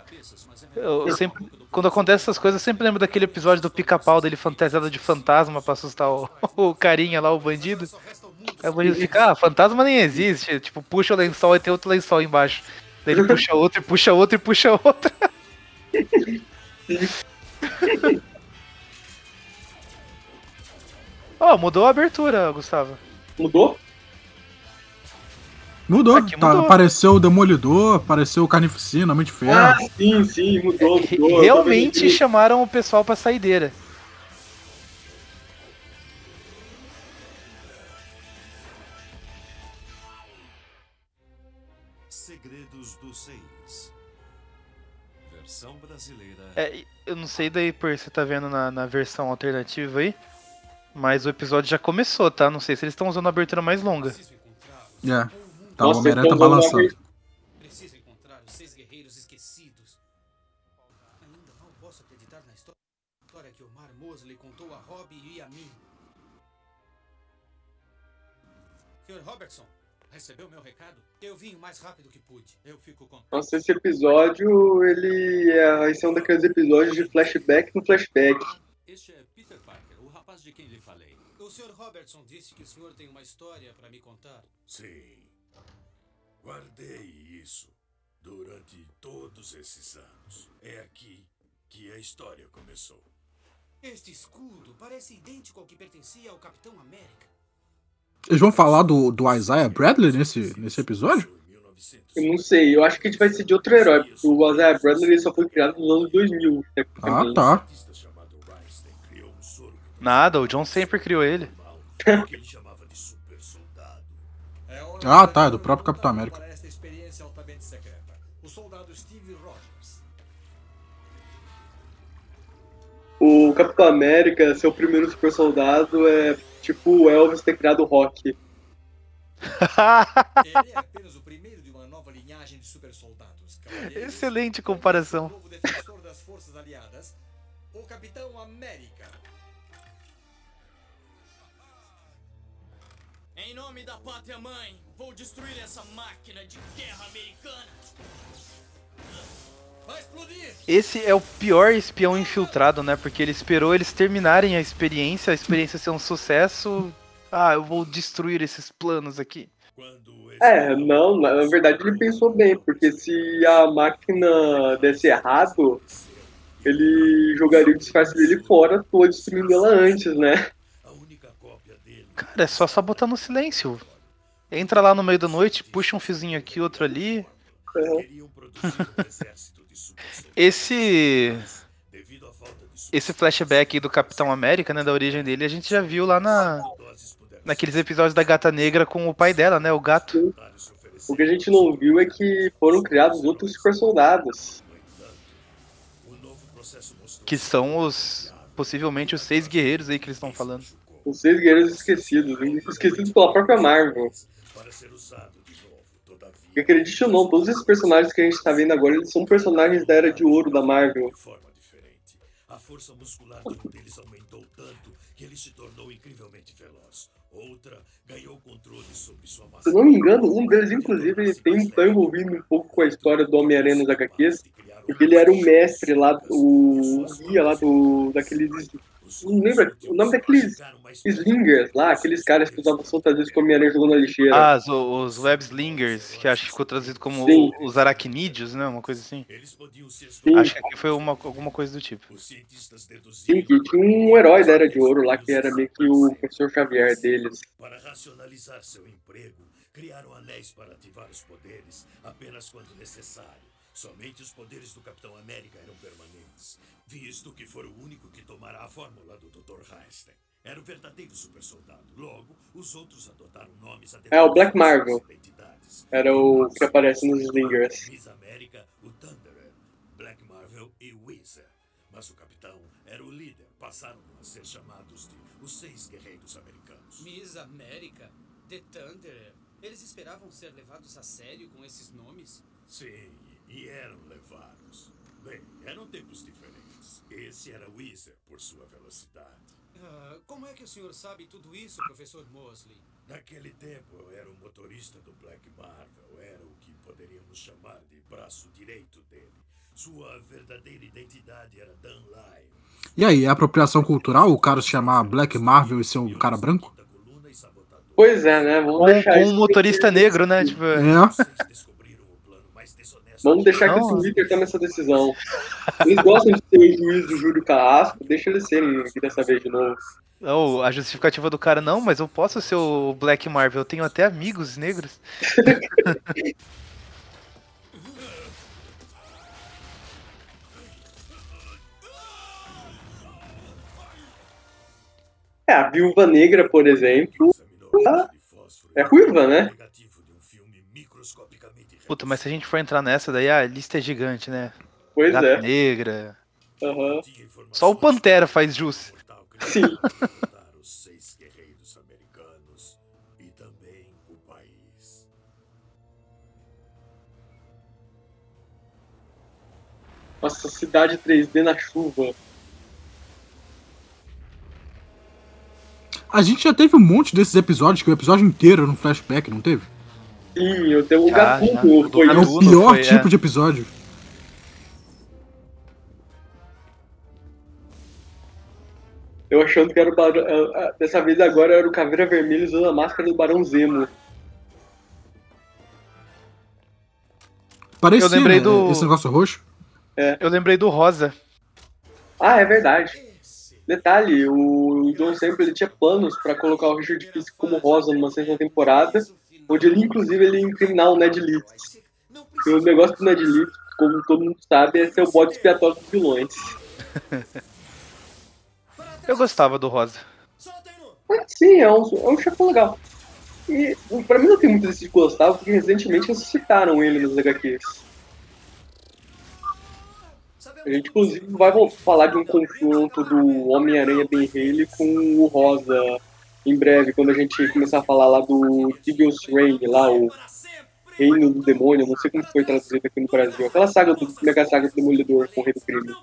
Speaker 2: Eu, sempre, quando acontece essas coisas, eu sempre lembro daquele episódio do pica-pau dele fantasiado de fantasma pra assustar o, o carinha lá, o bandido. Aí o bandido fica, ah, fantasma nem existe. Tipo, puxa o lençol e tem outro lençol embaixo. Daí ele puxa outro, e puxa outro e puxa outro. Ó, mudou a abertura, Gustavo.
Speaker 4: Mudou?
Speaker 3: Mudou.
Speaker 2: Aqui
Speaker 3: Tá,
Speaker 2: mudou.
Speaker 3: apareceu o Demolidor, apareceu o Carnificina, Homem de Ferro.
Speaker 4: Ah, sim, sim, mudou, mudou.
Speaker 2: Realmente chamaram o pessoal pra saideira.
Speaker 10: Segredos do Seis. Versão brasileira.
Speaker 2: É, eu não sei daí por você tá vendo na, na versão alternativa aí, mas o episódio já começou, tá? Não sei se eles estão usando a abertura mais longa.
Speaker 3: É. Tá,
Speaker 4: Nossa,
Speaker 3: o Homem-Aranha tá
Speaker 4: então lá
Speaker 3: balançando.
Speaker 7: Preciso encontrar os seis guerreiros esquecidos. Ainda não posso acreditar na histó- história que o Mar Mosley contou a Robbie e a mim. Sr. Robertson, recebeu meu recado? Eu vim o mais rápido que pude. Eu fico contente.
Speaker 4: Nossa, esse episódio, ele é, esse é um daqueles episódios de flashback no flashback.
Speaker 10: Este é Peter Parker, o rapaz de quem lhe falei.
Speaker 7: O Sr. Robertson disse que o senhor tem uma história para me contar.
Speaker 5: Sim. Guardei isso durante todos esses anos. É aqui que a história começou.
Speaker 7: Este escudo parece idêntico ao que pertencia ao Capitão América.
Speaker 3: Eles vão falar do, do Isaiah Bradley nesse, nesse episódio?
Speaker 4: Eu não sei, eu acho que a gente vai ser de outro herói, porque o Isaiah Bradley só foi criado nos anos 2000.
Speaker 3: Ah,
Speaker 4: tecnicamente.
Speaker 3: tá.
Speaker 2: Nada, o John sempre criou ele.
Speaker 3: Ah, tá, é do próprio Capitão América.
Speaker 16: Para esta experiência altamente secreta. O soldado Steve Rogers.
Speaker 4: O Capitão América, seu primeiro super soldado, é tipo o Elvis ter criado o rock.
Speaker 16: Ele é apenas o primeiro de uma nova linhagem de super soldados.
Speaker 2: Excelente comparação.
Speaker 16: novo defensor das forças aliadas, o Capitão América.
Speaker 11: Em nome da pátria mãe, vou destruir essa máquina de guerra americana. Vai explodir!
Speaker 2: Esse é o pior espião infiltrado, né? Porque ele esperou eles terminarem a experiência, a experiência ser um sucesso. Ah, eu vou destruir esses planos aqui.
Speaker 4: É, não, na verdade ele pensou bem, porque se a máquina desse errado, ele jogaria o disfarce dele fora, tô destruindo ela antes, né?
Speaker 2: Cara, é só sabotar no silêncio. Entra lá no meio da noite, puxa um fiozinho aqui, outro ali. Esse. Esse flashback aí do Capitão América, né? Da origem dele, a gente já viu lá na. Naqueles episódios da Gata Negra com o pai dela, né? O gato.
Speaker 4: O que a gente não viu é que foram criados outros super soldados.
Speaker 2: Que são os. Possivelmente os seis guerreiros aí que eles estão falando.
Speaker 4: Os seis guerreiros esquecidos, esquecidos pela própria Marvel. E acredite ou não, todos esses personagens que a gente tá vendo agora, eles são personagens da Era de Ouro da Marvel.
Speaker 5: A força muscular de um deles aumentou tanto que ele se tornou incrivelmente veloz. Outra ganhou controle sobre sua massa.
Speaker 4: Se não me engano, um deles, inclusive, tem, tá envolvido um pouco com a história do Homem-Aranha nos HQs, porque ele era o mestre lá, o guia lá do, daqueles... Não lembra o nome daqueles slingers lá, aqueles caras que usavam soltadores com Homem-Aranha jogando na lixeira.
Speaker 2: Ah, os, os web slingers, que acho que ficou traduzido como
Speaker 4: Sim.
Speaker 2: os aracnídeos, né? Uma coisa assim.
Speaker 4: Sim.
Speaker 2: Acho que foi uma, alguma coisa do tipo.
Speaker 4: Sim, que tinha um herói da Era de Ouro lá, que era meio que o professor Xavier deles.
Speaker 5: Para racionalizar seu emprego, criaram anéis para ativar os poderes apenas quando necessário. Somente os poderes do Capitão América eram permanentes, visto que foi o único que tomara a fórmula do Dr. Einstein. Era o verdadeiro super soldado. Logo, os outros adotaram nomes
Speaker 4: É, o Black Marvel. Era o que aparece nos slingers.
Speaker 5: Miss América, o Thunderer, Black Marvel e Wizard. Mas o capitão era o líder. Passaram a ser chamados de os seis guerreiros americanos.
Speaker 11: Miss América, The Thunderer. Eles esperavam ser levados a sério com esses nomes?
Speaker 5: Sim, e eram levados. Bem, eram tempos diferentes. Esse era Wizard por sua velocidade.
Speaker 11: Ah, como é que o senhor sabe tudo isso, professor Mosley?
Speaker 5: Naquele tempo eu era o motorista do Black Marvel, era o que poderíamos chamar de braço direito dele. Sua verdadeira identidade era Dan Lyon.
Speaker 3: E aí, é apropriação cultural o cara se chamar Black Marvel e ser um cara branco?
Speaker 4: Pois é, né? Vamos
Speaker 2: Com,
Speaker 4: deixar
Speaker 2: um motorista negro, né? Tipo,
Speaker 3: É.
Speaker 4: Vamos deixar que o
Speaker 2: Não.
Speaker 4: Twitter tome essa decisão. Eles gostam de ser o juiz do Júlio Carrasco, deixa eles serem aqui dessa vez de novo.
Speaker 2: oh, a justificativa do cara, não, mas eu posso ser o Black Marvel, eu tenho até amigos negros.
Speaker 4: É, a Viúva Negra, por exemplo, ela é ruiva, né?
Speaker 2: Puta, mas se a gente for entrar nessa, daí a lista é gigante, né?
Speaker 4: Pois
Speaker 2: Gata
Speaker 4: é.
Speaker 2: Negra.
Speaker 4: Aham.
Speaker 2: Só o Pantera faz jus.
Speaker 4: Sim. Nossa, cidade 3D na chuva.
Speaker 3: A gente já teve um monte desses episódios, que o episódio inteiro era um flashback, não teve?
Speaker 4: Sim, eu tenho o Gatuno, foi
Speaker 3: Era o pior
Speaker 2: foi,
Speaker 3: tipo
Speaker 2: é.
Speaker 3: de episódio.
Speaker 4: Eu achando que era o Barão. ah, ah, Dessa vez agora era o Caveira Vermelha usando a máscara do Barão Zemo.
Speaker 3: Parecia,
Speaker 2: Eu lembrei
Speaker 3: né,
Speaker 2: do-
Speaker 3: esse negócio roxo.
Speaker 2: Eu lembrei do Rosa.
Speaker 4: Ah, é verdade. Detalhe, o John Semple ele tinha planos pra colocar o Richard Fisk como Rosa numa segunda temporada, onde ele inclusive ele ia incriminar o Ned Leeds. E o negócio do Ned Leeds, como todo mundo sabe, é ser o bode expiatório dos vilões.
Speaker 2: Eu gostava do Rosa.
Speaker 4: Sim, é um, é um chefão legal. E pra mim não tem muito desse de gostar, porque recentemente ressuscitaram ele nos HQs. A gente inclusive vai falar de um confronto do Homem-Aranha Ben Haley com o Rosa em breve, quando a gente começar a falar lá do Devil's Reign, lá o Reino do Demônio, não sei como foi traduzido aqui no Brasil. Aquela saga do Mega Saga do Demolidor com o Rei do Crime.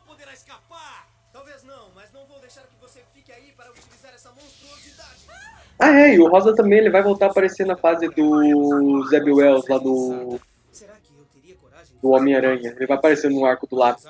Speaker 4: Ah é, e o Rosa também ele vai voltar a aparecer na fase do Zeb Wells lá do, do Homem-Aranha. Ele vai aparecer no arco do lápis.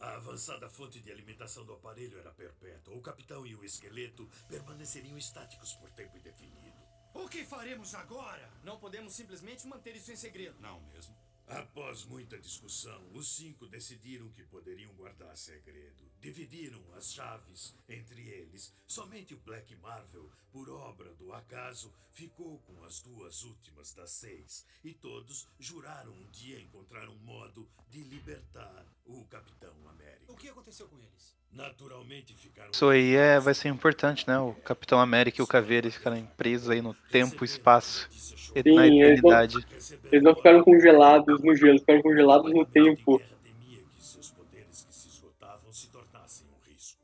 Speaker 5: A avançada fonte de alimentação do aparelho era perpétua. O capitão e o esqueleto permaneceriam estáticos por tempo indefinido.
Speaker 7: O que faremos agora?
Speaker 11: Não podemos simplesmente manter isso em segredo.
Speaker 10: Não mesmo.
Speaker 5: Após muita discussão, os cinco decidiram que poderiam guardar segredo. Dividiram as chaves entre eles. Somente o Black Marvel, por obra do acaso, ficou com as duas últimas das seis. E todos juraram um dia encontrar um modo de libertar o Capitão América.
Speaker 11: O que aconteceu com eles?
Speaker 5: Naturalmente ficaram.
Speaker 2: Isso aí é, vai ser importante, né? O Capitão América e o Caveira ficarem presos aí no tempo e espaço. e
Speaker 4: Sim,
Speaker 2: na
Speaker 4: eles não,
Speaker 2: eternidade.
Speaker 4: eles não ficaram congelados no gelo, ficaram congelados no tempo.
Speaker 5: que seus poderes que se esgotavam se tornassem um risco.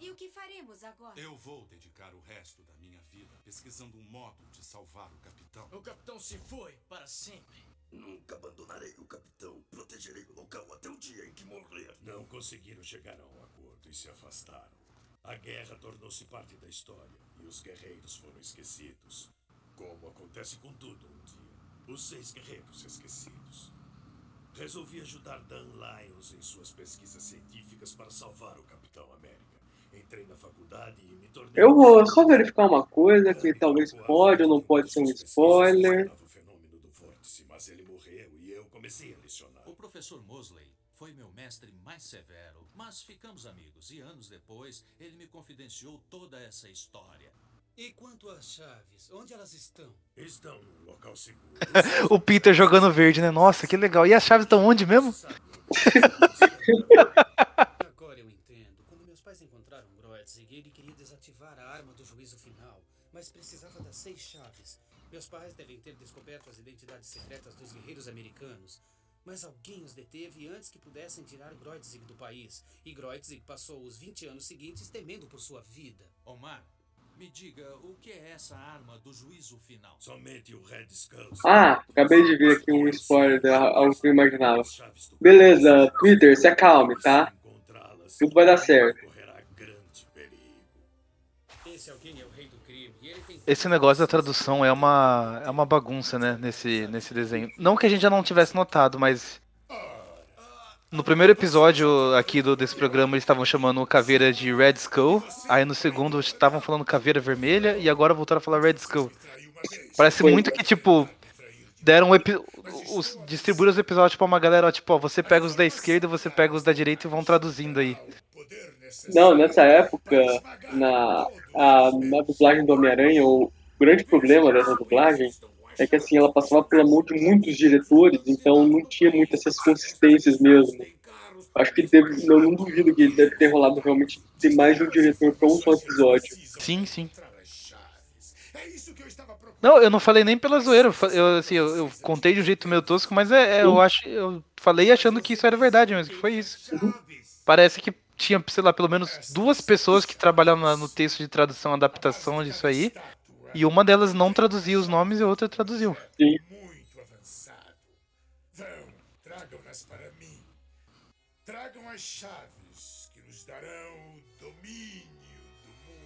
Speaker 1: E o que faremos agora?
Speaker 10: Eu vou dedicar o resto da minha vida pesquisando um modo de
Speaker 14: salvar o capitão.
Speaker 11: O capitão se foi para sempre.
Speaker 5: Nunca abandonarei o capitão. Protegerei o local até o dia em que morrer. Não conseguiram chegar a um acordo e se afastaram. A guerra tornou-se parte da história e os guerreiros foram esquecidos. Como acontece com tudo um dia. Os seis guerreiros esquecidos. Resolvi ajudar Dan Lyons em suas pesquisas científicas para salvar o Capitão América. Entrei na faculdade e me tornei.
Speaker 4: Eu vou só verificar uma coisa que talvez pode ou não pode ser um spoiler.
Speaker 5: Vórtice, mas ele morreu e eu comecei a lecionar.
Speaker 17: O professor Mosley foi meu mestre mais severo, mas ficamos amigos e anos depois ele me confidenciou toda essa história.
Speaker 7: E quanto às chaves, onde elas estão?
Speaker 5: Estão num local seguro.
Speaker 2: o Peter jogando verde, né? Nossa, que legal. E as chaves estão onde mesmo?
Speaker 7: Agora eu entendo. Quando meus pais encontraram Groetzig, ele queria desativar a arma do juízo final, mas precisava das seis chaves. Meus pais devem ter descoberto as identidades secretas dos guerreiros americanos. Mas alguém os deteve antes que pudessem tirar Groetzig do país. E Groetzig passou os 20 anos seguintes temendo por sua vida.
Speaker 17: Omar, me diga, o que é essa arma do juízo final?
Speaker 5: Somente o Red Skull.
Speaker 4: Ah, acabei de ver aqui um spoiler de algo que eu imaginava. Beleza, Twitter, se acalme, tá? Tudo vai dar certo.
Speaker 7: Esse é
Speaker 2: negócio da tradução é uma, é uma bagunça, né? Nesse, nesse desenho. Não que a gente já não tivesse notado, mas. No primeiro episódio aqui do, desse programa eles estavam chamando o Caveira de Red Skull. Aí no segundo estavam falando Caveira Vermelha e agora voltaram a falar Red Skull. Parece muito que, tipo, deram um epi- os, distribuíram os episódios pra uma galera, ó, tipo, ó, você pega os da esquerda, você pega os da direita e vão traduzindo aí.
Speaker 4: Não, nessa época, na, a, na dublagem do Homem-Aranha, o grande problema dessa dublagem é que assim, ela passava pela mão de muitos diretores, então não tinha muitas essas consistências mesmo. Acho que deve, não, não duvido que deve ter rolado realmente ter mais de um diretor para um só episódio.
Speaker 2: Sim, sim. Não, eu não falei nem pela zoeira. Eu, assim, eu, eu contei de um jeito meio tosco, mas é, é, eu acho. Eu falei achando que isso era verdade mesmo, que foi isso. Parece que tinha, sei lá, pelo menos duas pessoas que trabalhavam na- no texto de tradução, adaptação disso aí. E uma delas não traduzia os nomes e a outra traduziu.
Speaker 4: Sim.
Speaker 9: Muito avançado. Vão, tragam-nas para mim. Tragam as chaves que nos darão o domínio do mundo.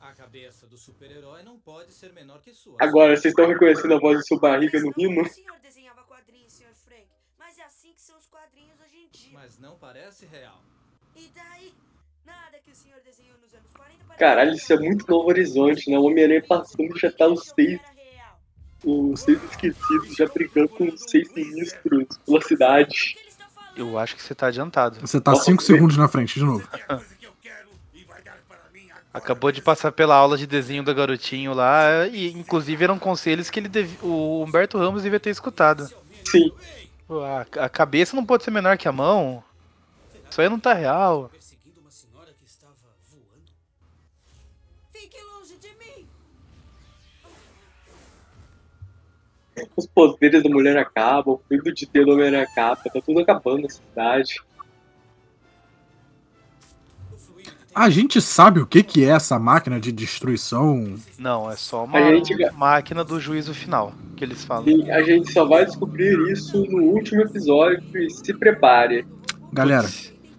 Speaker 11: A cabeça do super-herói não pode ser menor que sua.
Speaker 4: Agora, vocês estão reconhecendo a voz de sua barriga no hino?
Speaker 1: O senhor desenhava quadrinhos, Sr. Frank, mas é assim que são os quadrinhos hoje em dia.
Speaker 11: Mas não parece real.
Speaker 1: E daí? Nada que o senhor desenhou nos anos 40 parece
Speaker 4: Caralho, isso é muito Novo Horizonte, né? O Homem-Aranha passando já tá os seis. Os seis esquecidos já brigando com os seis ministros pela cidade.
Speaker 2: Eu acho que você tá adiantado.
Speaker 3: Você tá 5 segundos na frente de novo.
Speaker 2: Acabou de passar pela aula de desenho do garotinho lá, e inclusive eram conselhos que ele dev- o Humberto Ramos devia ter escutado.
Speaker 4: Sim.
Speaker 2: A, a cabeça não pode ser menor que a mão. Isso aí não tá real.
Speaker 7: perseguindo uma senhora que estava voando.
Speaker 1: Fique longe de mim!
Speaker 4: Os poderes da mulher acabam, o fluido de ter do Homem-Aranha acaba, tá tudo acabando na cidade.
Speaker 3: A gente sabe o que, que é essa máquina de destruição?
Speaker 2: Não, é só uma
Speaker 4: A gente-
Speaker 2: máquina do juízo final que eles falam.
Speaker 4: E a gente só vai descobrir isso no último episódio e se prepare.
Speaker 3: Galera,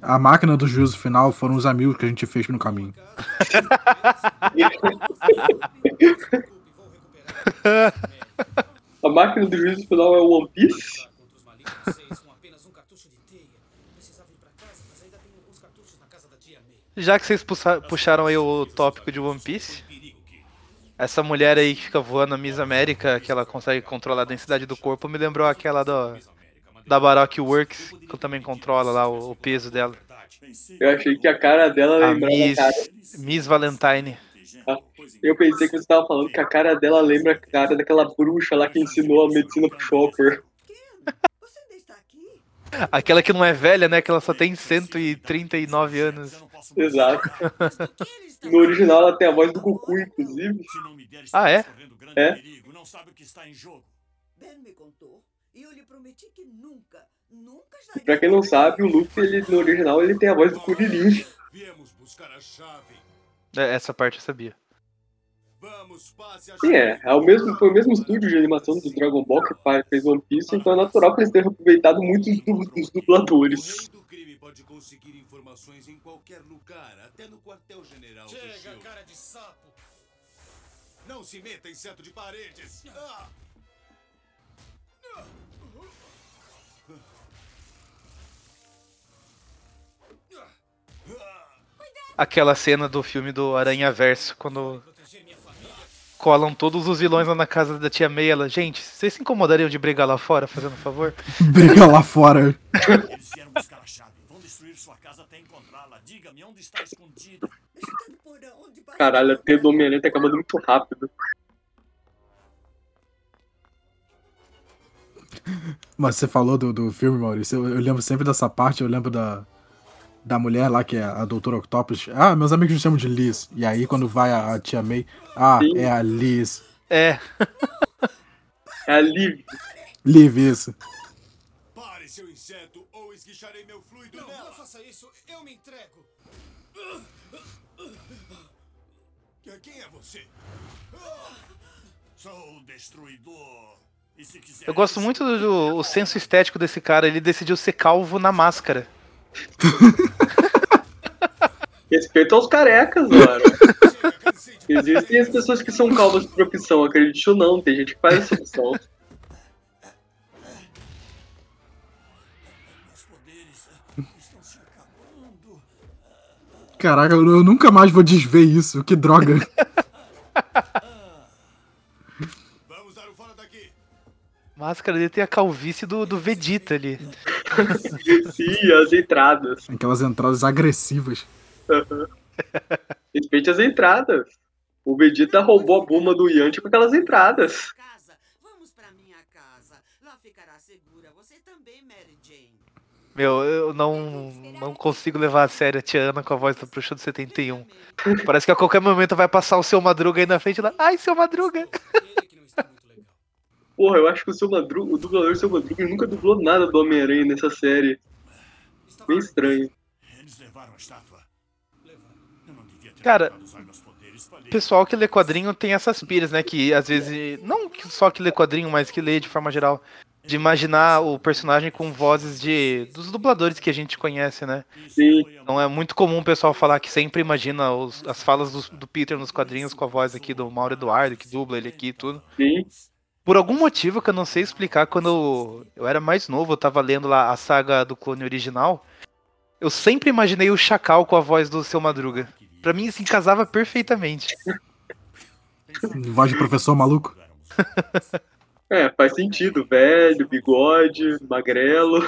Speaker 3: a máquina do juízo final foram os amigos que a gente fez no caminho.
Speaker 4: A máquina do juízo final é o One Piece?
Speaker 2: Já que vocês puxa- puxaram aí o tópico de One Piece, essa mulher aí que fica voando a Miss América, que ela consegue controlar a densidade do corpo, me lembrou aquela do, da Baroque Works, que eu também controla lá o, o peso dela.
Speaker 4: Eu achei que a cara dela
Speaker 2: A
Speaker 4: lembrava a
Speaker 2: Miss,
Speaker 4: cara.
Speaker 2: Miss Valentine.
Speaker 4: Eu pensei que você tava falando que a cara dela lembra a cara daquela bruxa lá que ensinou a medicina pro Chopper.
Speaker 2: Aquela que não é velha, né? Que ela só tem 139 anos.
Speaker 4: Exato. No original ela tem a voz do Goku, inclusive.
Speaker 2: Ah, é?
Speaker 4: É?
Speaker 8: Ben me contou. E eu lhe prometi que nunca, nunca estaria...
Speaker 4: Pra quem não sabe, o Luffy, ele, no original, ele tem a voz do Kuririn.
Speaker 5: Viemos buscar a chave.
Speaker 2: É, Essa parte eu sabia.
Speaker 5: Vamos, passe a
Speaker 4: Sim, é. é o mesmo, foi o mesmo estúdio de animação do Dragon Ball que fez One Piece, então é natural que eles tenham aproveitado muito os du- dos dubladores.
Speaker 5: O crime pode conseguir informações em qualquer lugar, até no quartel-general do
Speaker 11: Chega, cara de sapo.
Speaker 5: Não se meta em de paredes. Ah!
Speaker 2: Aquela cena do filme do Aranha Verso, quando colam todos os vilões lá na casa da tia May. Ela, gente, vocês se incomodariam de brigar lá fora, fazendo um favor?
Speaker 3: Briga lá fora.
Speaker 10: Eles vieram buscar a chave. Vão destruir sua casa até encontrá-la. Diga-me onde está escondida.
Speaker 4: Caralho, a teia do Homem-Aranha tá acabando muito rápido.
Speaker 3: Mas você falou do, do filme, Maurício. Eu, eu lembro sempre dessa parte, eu lembro da, da mulher lá, que é a Doutora Octopus. Ah, meus amigos me chamam de Liz. E aí, quando vai a, a tia May, ah,
Speaker 4: Sim.
Speaker 3: é a Liz.
Speaker 2: É.
Speaker 4: É a Liv.
Speaker 3: Liv, isso.
Speaker 5: Pare, seu inseto, ou esguicharei meu fluido
Speaker 11: Não,
Speaker 5: nela.
Speaker 11: não faça isso. Eu me entrego.
Speaker 5: Quem é você?
Speaker 10: Sou o destruidor. E se quiser.
Speaker 2: Eu gosto muito do, do- o senso estético desse cara. Ele decidiu ser calvo na máscara.
Speaker 4: Respeito aos carecas, mano. Existem as pessoas que são calvas por opção, acredite ou não, tem gente que faz essa opção.
Speaker 10: Estão se acabando.
Speaker 3: Caraca, eu, nunca mais vou desver isso. Que droga.
Speaker 2: Máscara dele tem a calvície do, do Vegeta ali.
Speaker 4: Sim, as entradas.
Speaker 3: Aquelas entradas agressivas.
Speaker 4: Respeite as entradas. O Vegeta roubou a bomba do Yanti com aquelas entradas.
Speaker 2: Meu, eu não, não consigo levar a sério a Tia Ana com a voz da bruxa do 71. Parece que a qualquer momento vai passar o seu Madruga aí na frente lá. Ai, seu Madruga!
Speaker 4: Porra, eu acho que o seu Madruga, o dublador seu Madruga ele nunca dublou nada do Homem-Aranha nessa série. Bem estranho.
Speaker 10: Eles levaram a estátua. Eu não devia ter
Speaker 2: Cara, pessoal que lê quadrinho tem essas piras, né? Que às vezes. Não só que lê quadrinho, mas que lê de forma geral. De imaginar o personagem com vozes de dos dubladores que a gente conhece, né?
Speaker 4: Sim.
Speaker 2: Então é muito comum o pessoal falar que sempre imagina os- as falas do, do Peter nos quadrinhos com a voz aqui do Mauro Eduardo, que dubla ele aqui e tudo.
Speaker 4: Sim.
Speaker 2: Por algum motivo que eu não sei explicar, quando eu, eu era mais novo, eu tava lendo lá a saga do clone original, eu sempre imaginei o Chacal com a voz do Seu Madruga. Pra mim, se casava perfeitamente.
Speaker 3: Voz de professor maluco.
Speaker 4: É, faz sentido. Velho, bigode, magrelo.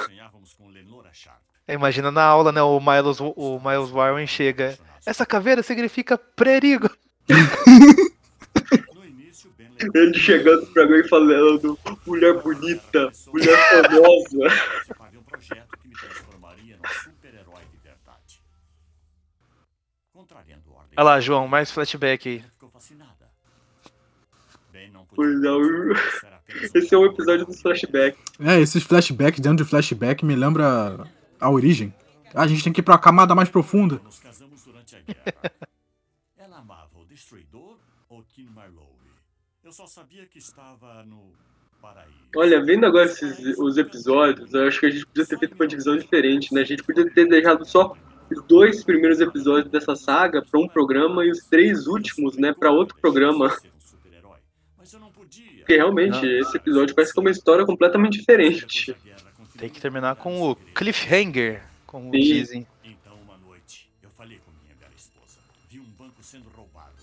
Speaker 2: É, Imagina na aula, né? O Miles, o Miles Warren chega. Essa caveira significa perigo.
Speaker 4: Ele chegando pra mim e falando, mulher bonita, mulher famosa.
Speaker 10: Paguei um projeto que me transformaria num super-herói de verdade. Contrariando ordem.
Speaker 2: Olha lá, João, mais flashback aí.
Speaker 10: Ficou fascinada. Bem, não
Speaker 4: Pois é, esse é um episódio dos flashbacks.
Speaker 3: É, esses flashbacks dentro de flashback me lembra a origem. Ah, a gente tem que ir pra uma camada mais profunda.
Speaker 10: Nos casamos durante a guerra. Ela amava o Destruidor ou King Marlowe? Eu só sabia que estava no paraíso.
Speaker 4: Olha, vendo agora esses, os episódios, eu acho que a gente podia ter feito uma divisão diferente, né? A gente podia ter deixado só os dois primeiros episódios dessa saga pra um programa e os três últimos, né, pra outro programa. Porque realmente
Speaker 2: Não.
Speaker 4: esse episódio parece que é uma história completamente diferente.
Speaker 2: Tem que terminar com o cliffhanger, como
Speaker 4: Sim.
Speaker 2: dizem.
Speaker 10: Então, uma noite, eu falei com minha bela esposa. Vi um banco sendo roubado.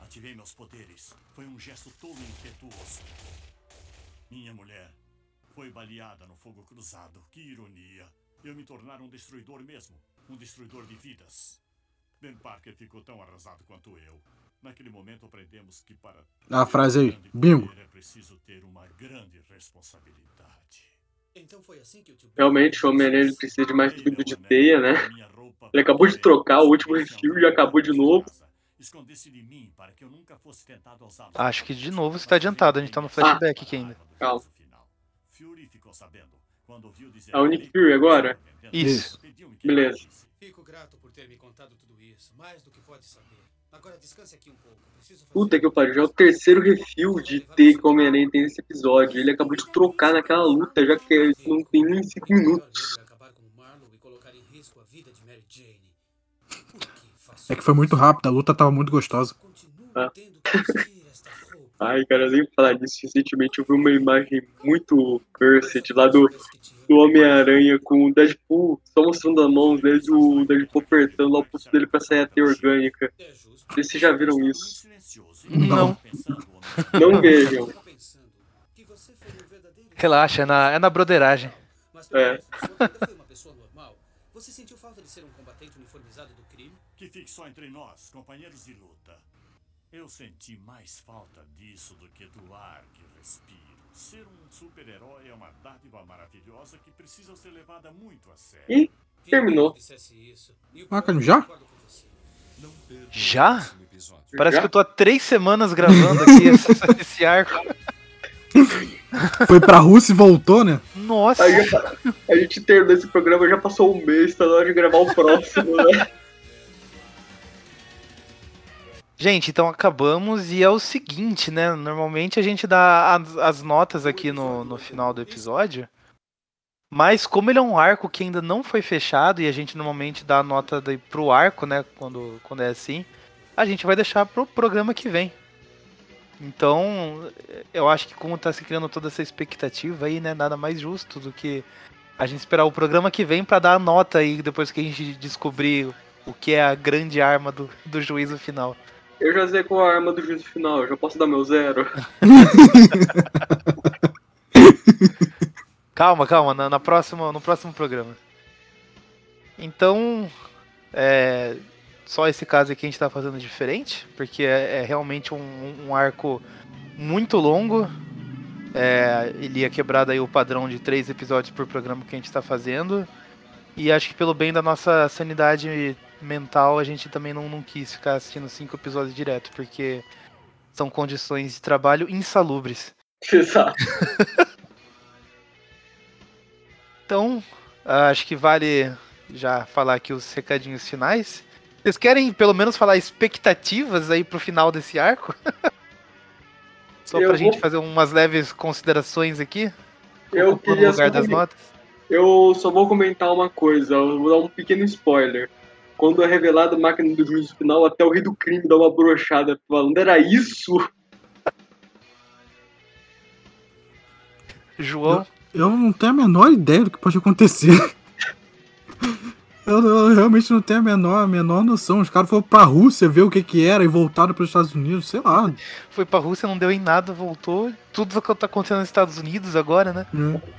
Speaker 10: Ativei meus poderes. Foi um gesto tolo e impetuoso. Minha mulher foi baleada no fogo cruzado. Que ironia. Eu me tornar um destruidor mesmo. Um destruidor de vidas. Ben Parker ficou tão arrasado quanto eu. Naquele momento aprendemos que para
Speaker 3: A frase aí, bingo.
Speaker 10: é preciso ter uma grande responsabilidade.
Speaker 11: Então foi assim que o tio
Speaker 4: Realmente o Homem-Aranha ele precisa de mais fibra de teia, né? Ele acabou de trocar o último refil e acabou de novo.
Speaker 10: Escondesse de mim para que eu nunca fosse tentado a.
Speaker 2: Acho que de novo você tá adiantado, a gente tá no flashback aqui ainda.
Speaker 4: Calma.
Speaker 10: Fury ficou sabendo. Quando ouviu dizer
Speaker 4: É o Nick Fury agora?
Speaker 2: Isso.
Speaker 4: Beleza.
Speaker 7: Fico grato por ter me contado tudo isso, mais do que pode saber. Agora descanse aqui um pouco. Preciso
Speaker 4: Puta que eu pariu, já é o terceiro refil de T que o Homem-Aranha tem nesse episódio. Ele acabou de trocar naquela luta, já que não tem nem 5 minutos.
Speaker 3: É que foi muito rápido, a luta tava muito gostosa.
Speaker 4: Ah. Ai, cara, nem falar disso. Recentemente eu vi uma imagem muito cursed lá do, do Homem-Aranha com o Deadpool só mostrando a mão desde o Deadpool apertando lá o pulso dele pra sair a teia orgânica. Não sei se vocês já viram isso.
Speaker 2: Não.
Speaker 4: Não vejam.
Speaker 2: Relaxa, é na, é na broderagem.
Speaker 4: É.
Speaker 7: foi uma pessoa normal. Você sentiu falta de ser um combatente uniformizado do crime?
Speaker 10: Que fique só entre nós, companheiros de luta. Eu senti mais falta disso do que do ar que respiro. Ser um super-herói é uma dádiva maravilhosa que precisa ser levada muito a sério.
Speaker 4: Ih, terminou.
Speaker 3: Ah, cara, já?
Speaker 2: Já? Parece
Speaker 4: Já?
Speaker 2: que eu tô há três semanas gravando aqui esse, esse arco.
Speaker 3: Foi pra Rússia e voltou, né?
Speaker 2: Nossa!
Speaker 4: Aí já- a gente terminou esse programa, já passou um mês, tá na hora de gravar o próximo, né?
Speaker 2: Gente, então acabamos e é o seguinte, né? Normalmente a gente dá as, as notas aqui no, no final do episódio. Mas como ele é um arco que ainda não foi fechado e a gente normalmente dá a nota daí pro arco, né? Quando, quando é assim, a gente vai deixar pro programa que vem. Então, eu acho que como tá se criando toda essa expectativa aí, né? Nada mais justo do que a gente esperar o programa que vem pra dar a nota aí depois que a gente descobrir o que é a grande arma do, do juízo final.
Speaker 4: Eu já qual a arma do juízo final, já posso dar meu zero.
Speaker 2: Calma, calma, na, na próxima, no próximo programa. Então, é, só esse caso aqui a gente tá fazendo diferente, porque é, é realmente um, um arco muito longo. É, ele ia quebrar daí o padrão de três episódios por programa que a gente tá fazendo. E acho que pelo bem da nossa sanidade mental, a gente também não, não quis ficar assistindo cinco episódios direto, porque são condições de trabalho insalubres.
Speaker 4: Exato.
Speaker 2: Então, ah, acho que vale já falar aqui os recadinhos finais. Vocês querem pelo menos falar expectativas aí pro final desse arco? Só
Speaker 4: Eu
Speaker 2: pra gente
Speaker 4: vou-
Speaker 2: fazer umas leves considerações aqui?
Speaker 4: Eu queria
Speaker 2: lugar
Speaker 4: só
Speaker 2: das notas.
Speaker 4: Eu só vou comentar uma coisa, eu vou dar um pequeno spoiler. Quando é revelado a máquina do juízo final, até o rei do crime dá uma brochada falando, era isso?
Speaker 2: João,
Speaker 3: Eu não tenho a menor ideia do que pode acontecer. Eu, eu realmente não tenho a menor, a menor noção. Os caras foram pra Rússia ver o que que era e voltaram pros Estados Unidos, sei lá.
Speaker 2: foi pra Rússia, não deu em nada, voltou. Tudo que tá acontecendo nos Estados Unidos agora, né?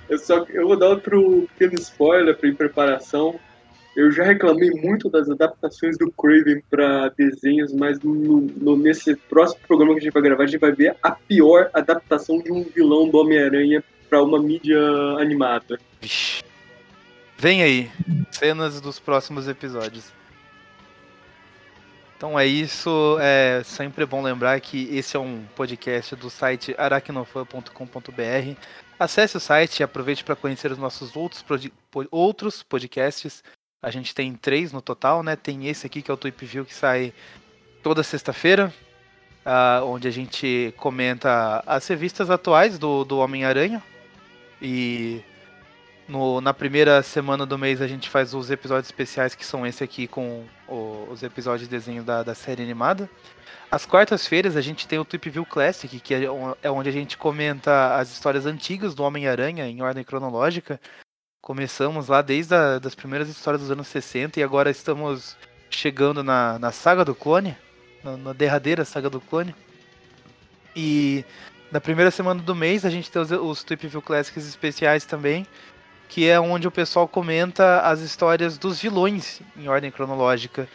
Speaker 4: Eu, só, eu vou dar outro pequeno spoiler pra, em preparação. Eu já reclamei muito das adaptações do Craven pra desenhos, mas no, no- nesse próximo programa que a gente vai gravar, a gente vai ver a pior adaptação de um vilão do Homem-Aranha pra uma mídia animada.
Speaker 2: Vixe. Vem aí, cenas dos próximos episódios. Então é isso. É sempre bom lembrar que esse é um podcast do site aracnofan.com.br. Acesse o site e aproveite para conhecer os nossos outros, prodi- po- outros podcasts. A gente tem três no total, né? Tem esse aqui que é o Tweep View que sai toda sexta-feira, ah, onde a gente comenta as revistas atuais do, do Homem-Aranha. E no- na primeira semana do mês a gente faz os episódios especiais, que são esse aqui com o- os episódios de desenho da, da série animada. Às quartas-feiras a gente tem o Tweep View Classic, que é, é onde a gente comenta as histórias antigas do Homem-Aranha em ordem cronológica. Começamos lá desde a, das primeiras histórias dos anos 60 e agora estamos chegando na, na saga do clone, na, na derradeira saga do clone. E na primeira semana do mês a gente tem os, os Tweep View Classics especiais também, que é onde o pessoal comenta as histórias dos vilões em ordem cronológica.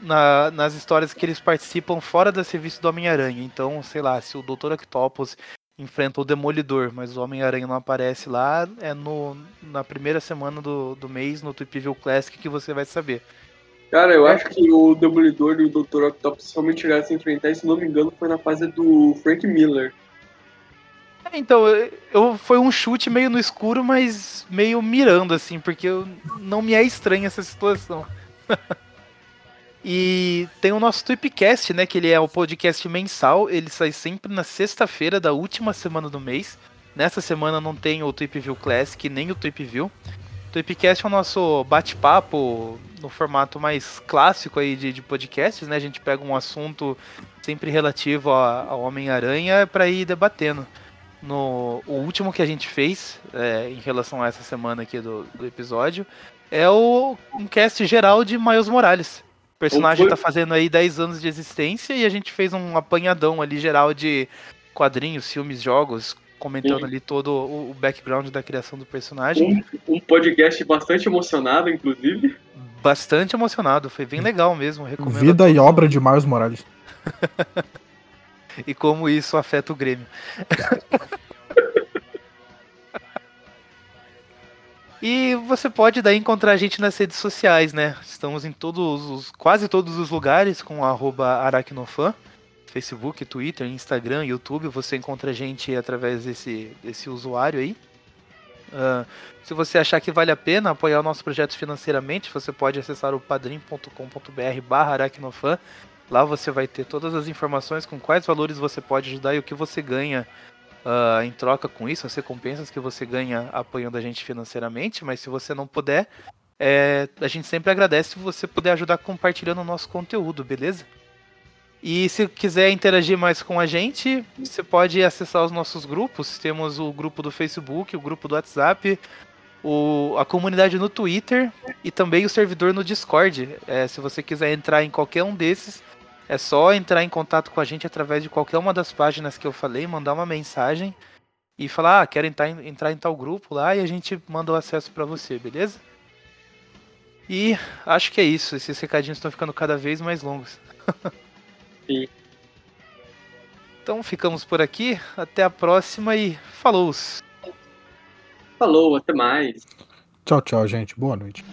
Speaker 2: Na- nas histórias que eles participam fora das revistas do Homem-Aranha. Então, sei lá, se o Dr. Octopus enfrenta o Demolidor, mas o Homem-Aranha não aparece lá, é no, na primeira semana do, do mês, no Tweep View Classic, que você vai saber.
Speaker 4: Cara, eu acho que o Demolidor e o Dr. Octopus realmente chegaram a se enfrentar, e se não me engano, foi na fase do Frank Miller.
Speaker 2: Então, eu, eu- foi um chute meio no escuro, mas meio mirando, assim, porque eu, não me é estranha essa situação. e tem o nosso Tweepcast, né? Que ele é o podcast mensal. Ele sai sempre na sexta-feira da última semana do mês. Nessa semana não tem o Tweep View Classic nem o Tweep View. O Tweepcast é o nosso bate-papo no formato mais clássico aí de, de podcasts, né? A gente pega um assunto sempre relativo ao Homem-Aranha para ir debatendo. No, o último que a gente fez, é, em relação a essa semana aqui do, do episódio, é o um cast geral de Miles Morales. O personagem
Speaker 4: Foi-
Speaker 2: tá fazendo aí 10 anos de existência e a gente fez um apanhadão ali geral de quadrinhos, filmes, jogos, comentando
Speaker 4: Sim.
Speaker 2: ali todo o, o background da criação do personagem.
Speaker 4: Um, um podcast bastante emocionado, inclusive.
Speaker 2: Bastante emocionado, foi bem legal mesmo. Recomendo
Speaker 3: Vida e obra de Miles Morales.
Speaker 2: e como isso afeta o Grêmio. e você pode daí encontrar a gente nas redes sociais, né? Estamos em todos os, quase todos os lugares com arroba aracnofan. Facebook, Twitter, Instagram, YouTube, você encontra a gente através desse, desse usuário aí. Ah, se você achar que vale a pena apoiar o nosso projeto financeiramente, você pode acessar o padrim.com.br barra aracnofan. Lá você vai ter todas as informações com quais valores você pode ajudar e o que você ganha ah, em troca com isso, as recompensas que você ganha apoiando a gente financeiramente. Mas se você não puder, é, a gente sempre agradece se você puder ajudar compartilhando o nosso conteúdo, beleza? E se quiser interagir mais com a gente, você pode acessar os nossos grupos. Temos o grupo do Facebook, o grupo do WhatsApp, o- a comunidade no Twitter e também o servidor no Discord. É, se você quiser entrar em qualquer um desses, é só entrar em contato com a gente através de qualquer uma das páginas que eu falei, mandar uma mensagem e falar, ah, quero entrar em, entrar em tal grupo lá e a gente manda o acesso para você, beleza? E acho que é isso. Esses recadinhos estão ficando cada vez mais longos.
Speaker 4: Sim.
Speaker 2: Então ficamos por aqui. Até a próxima e falou!
Speaker 4: Falou, até mais.
Speaker 3: Tchau, tchau, gente. Boa noite.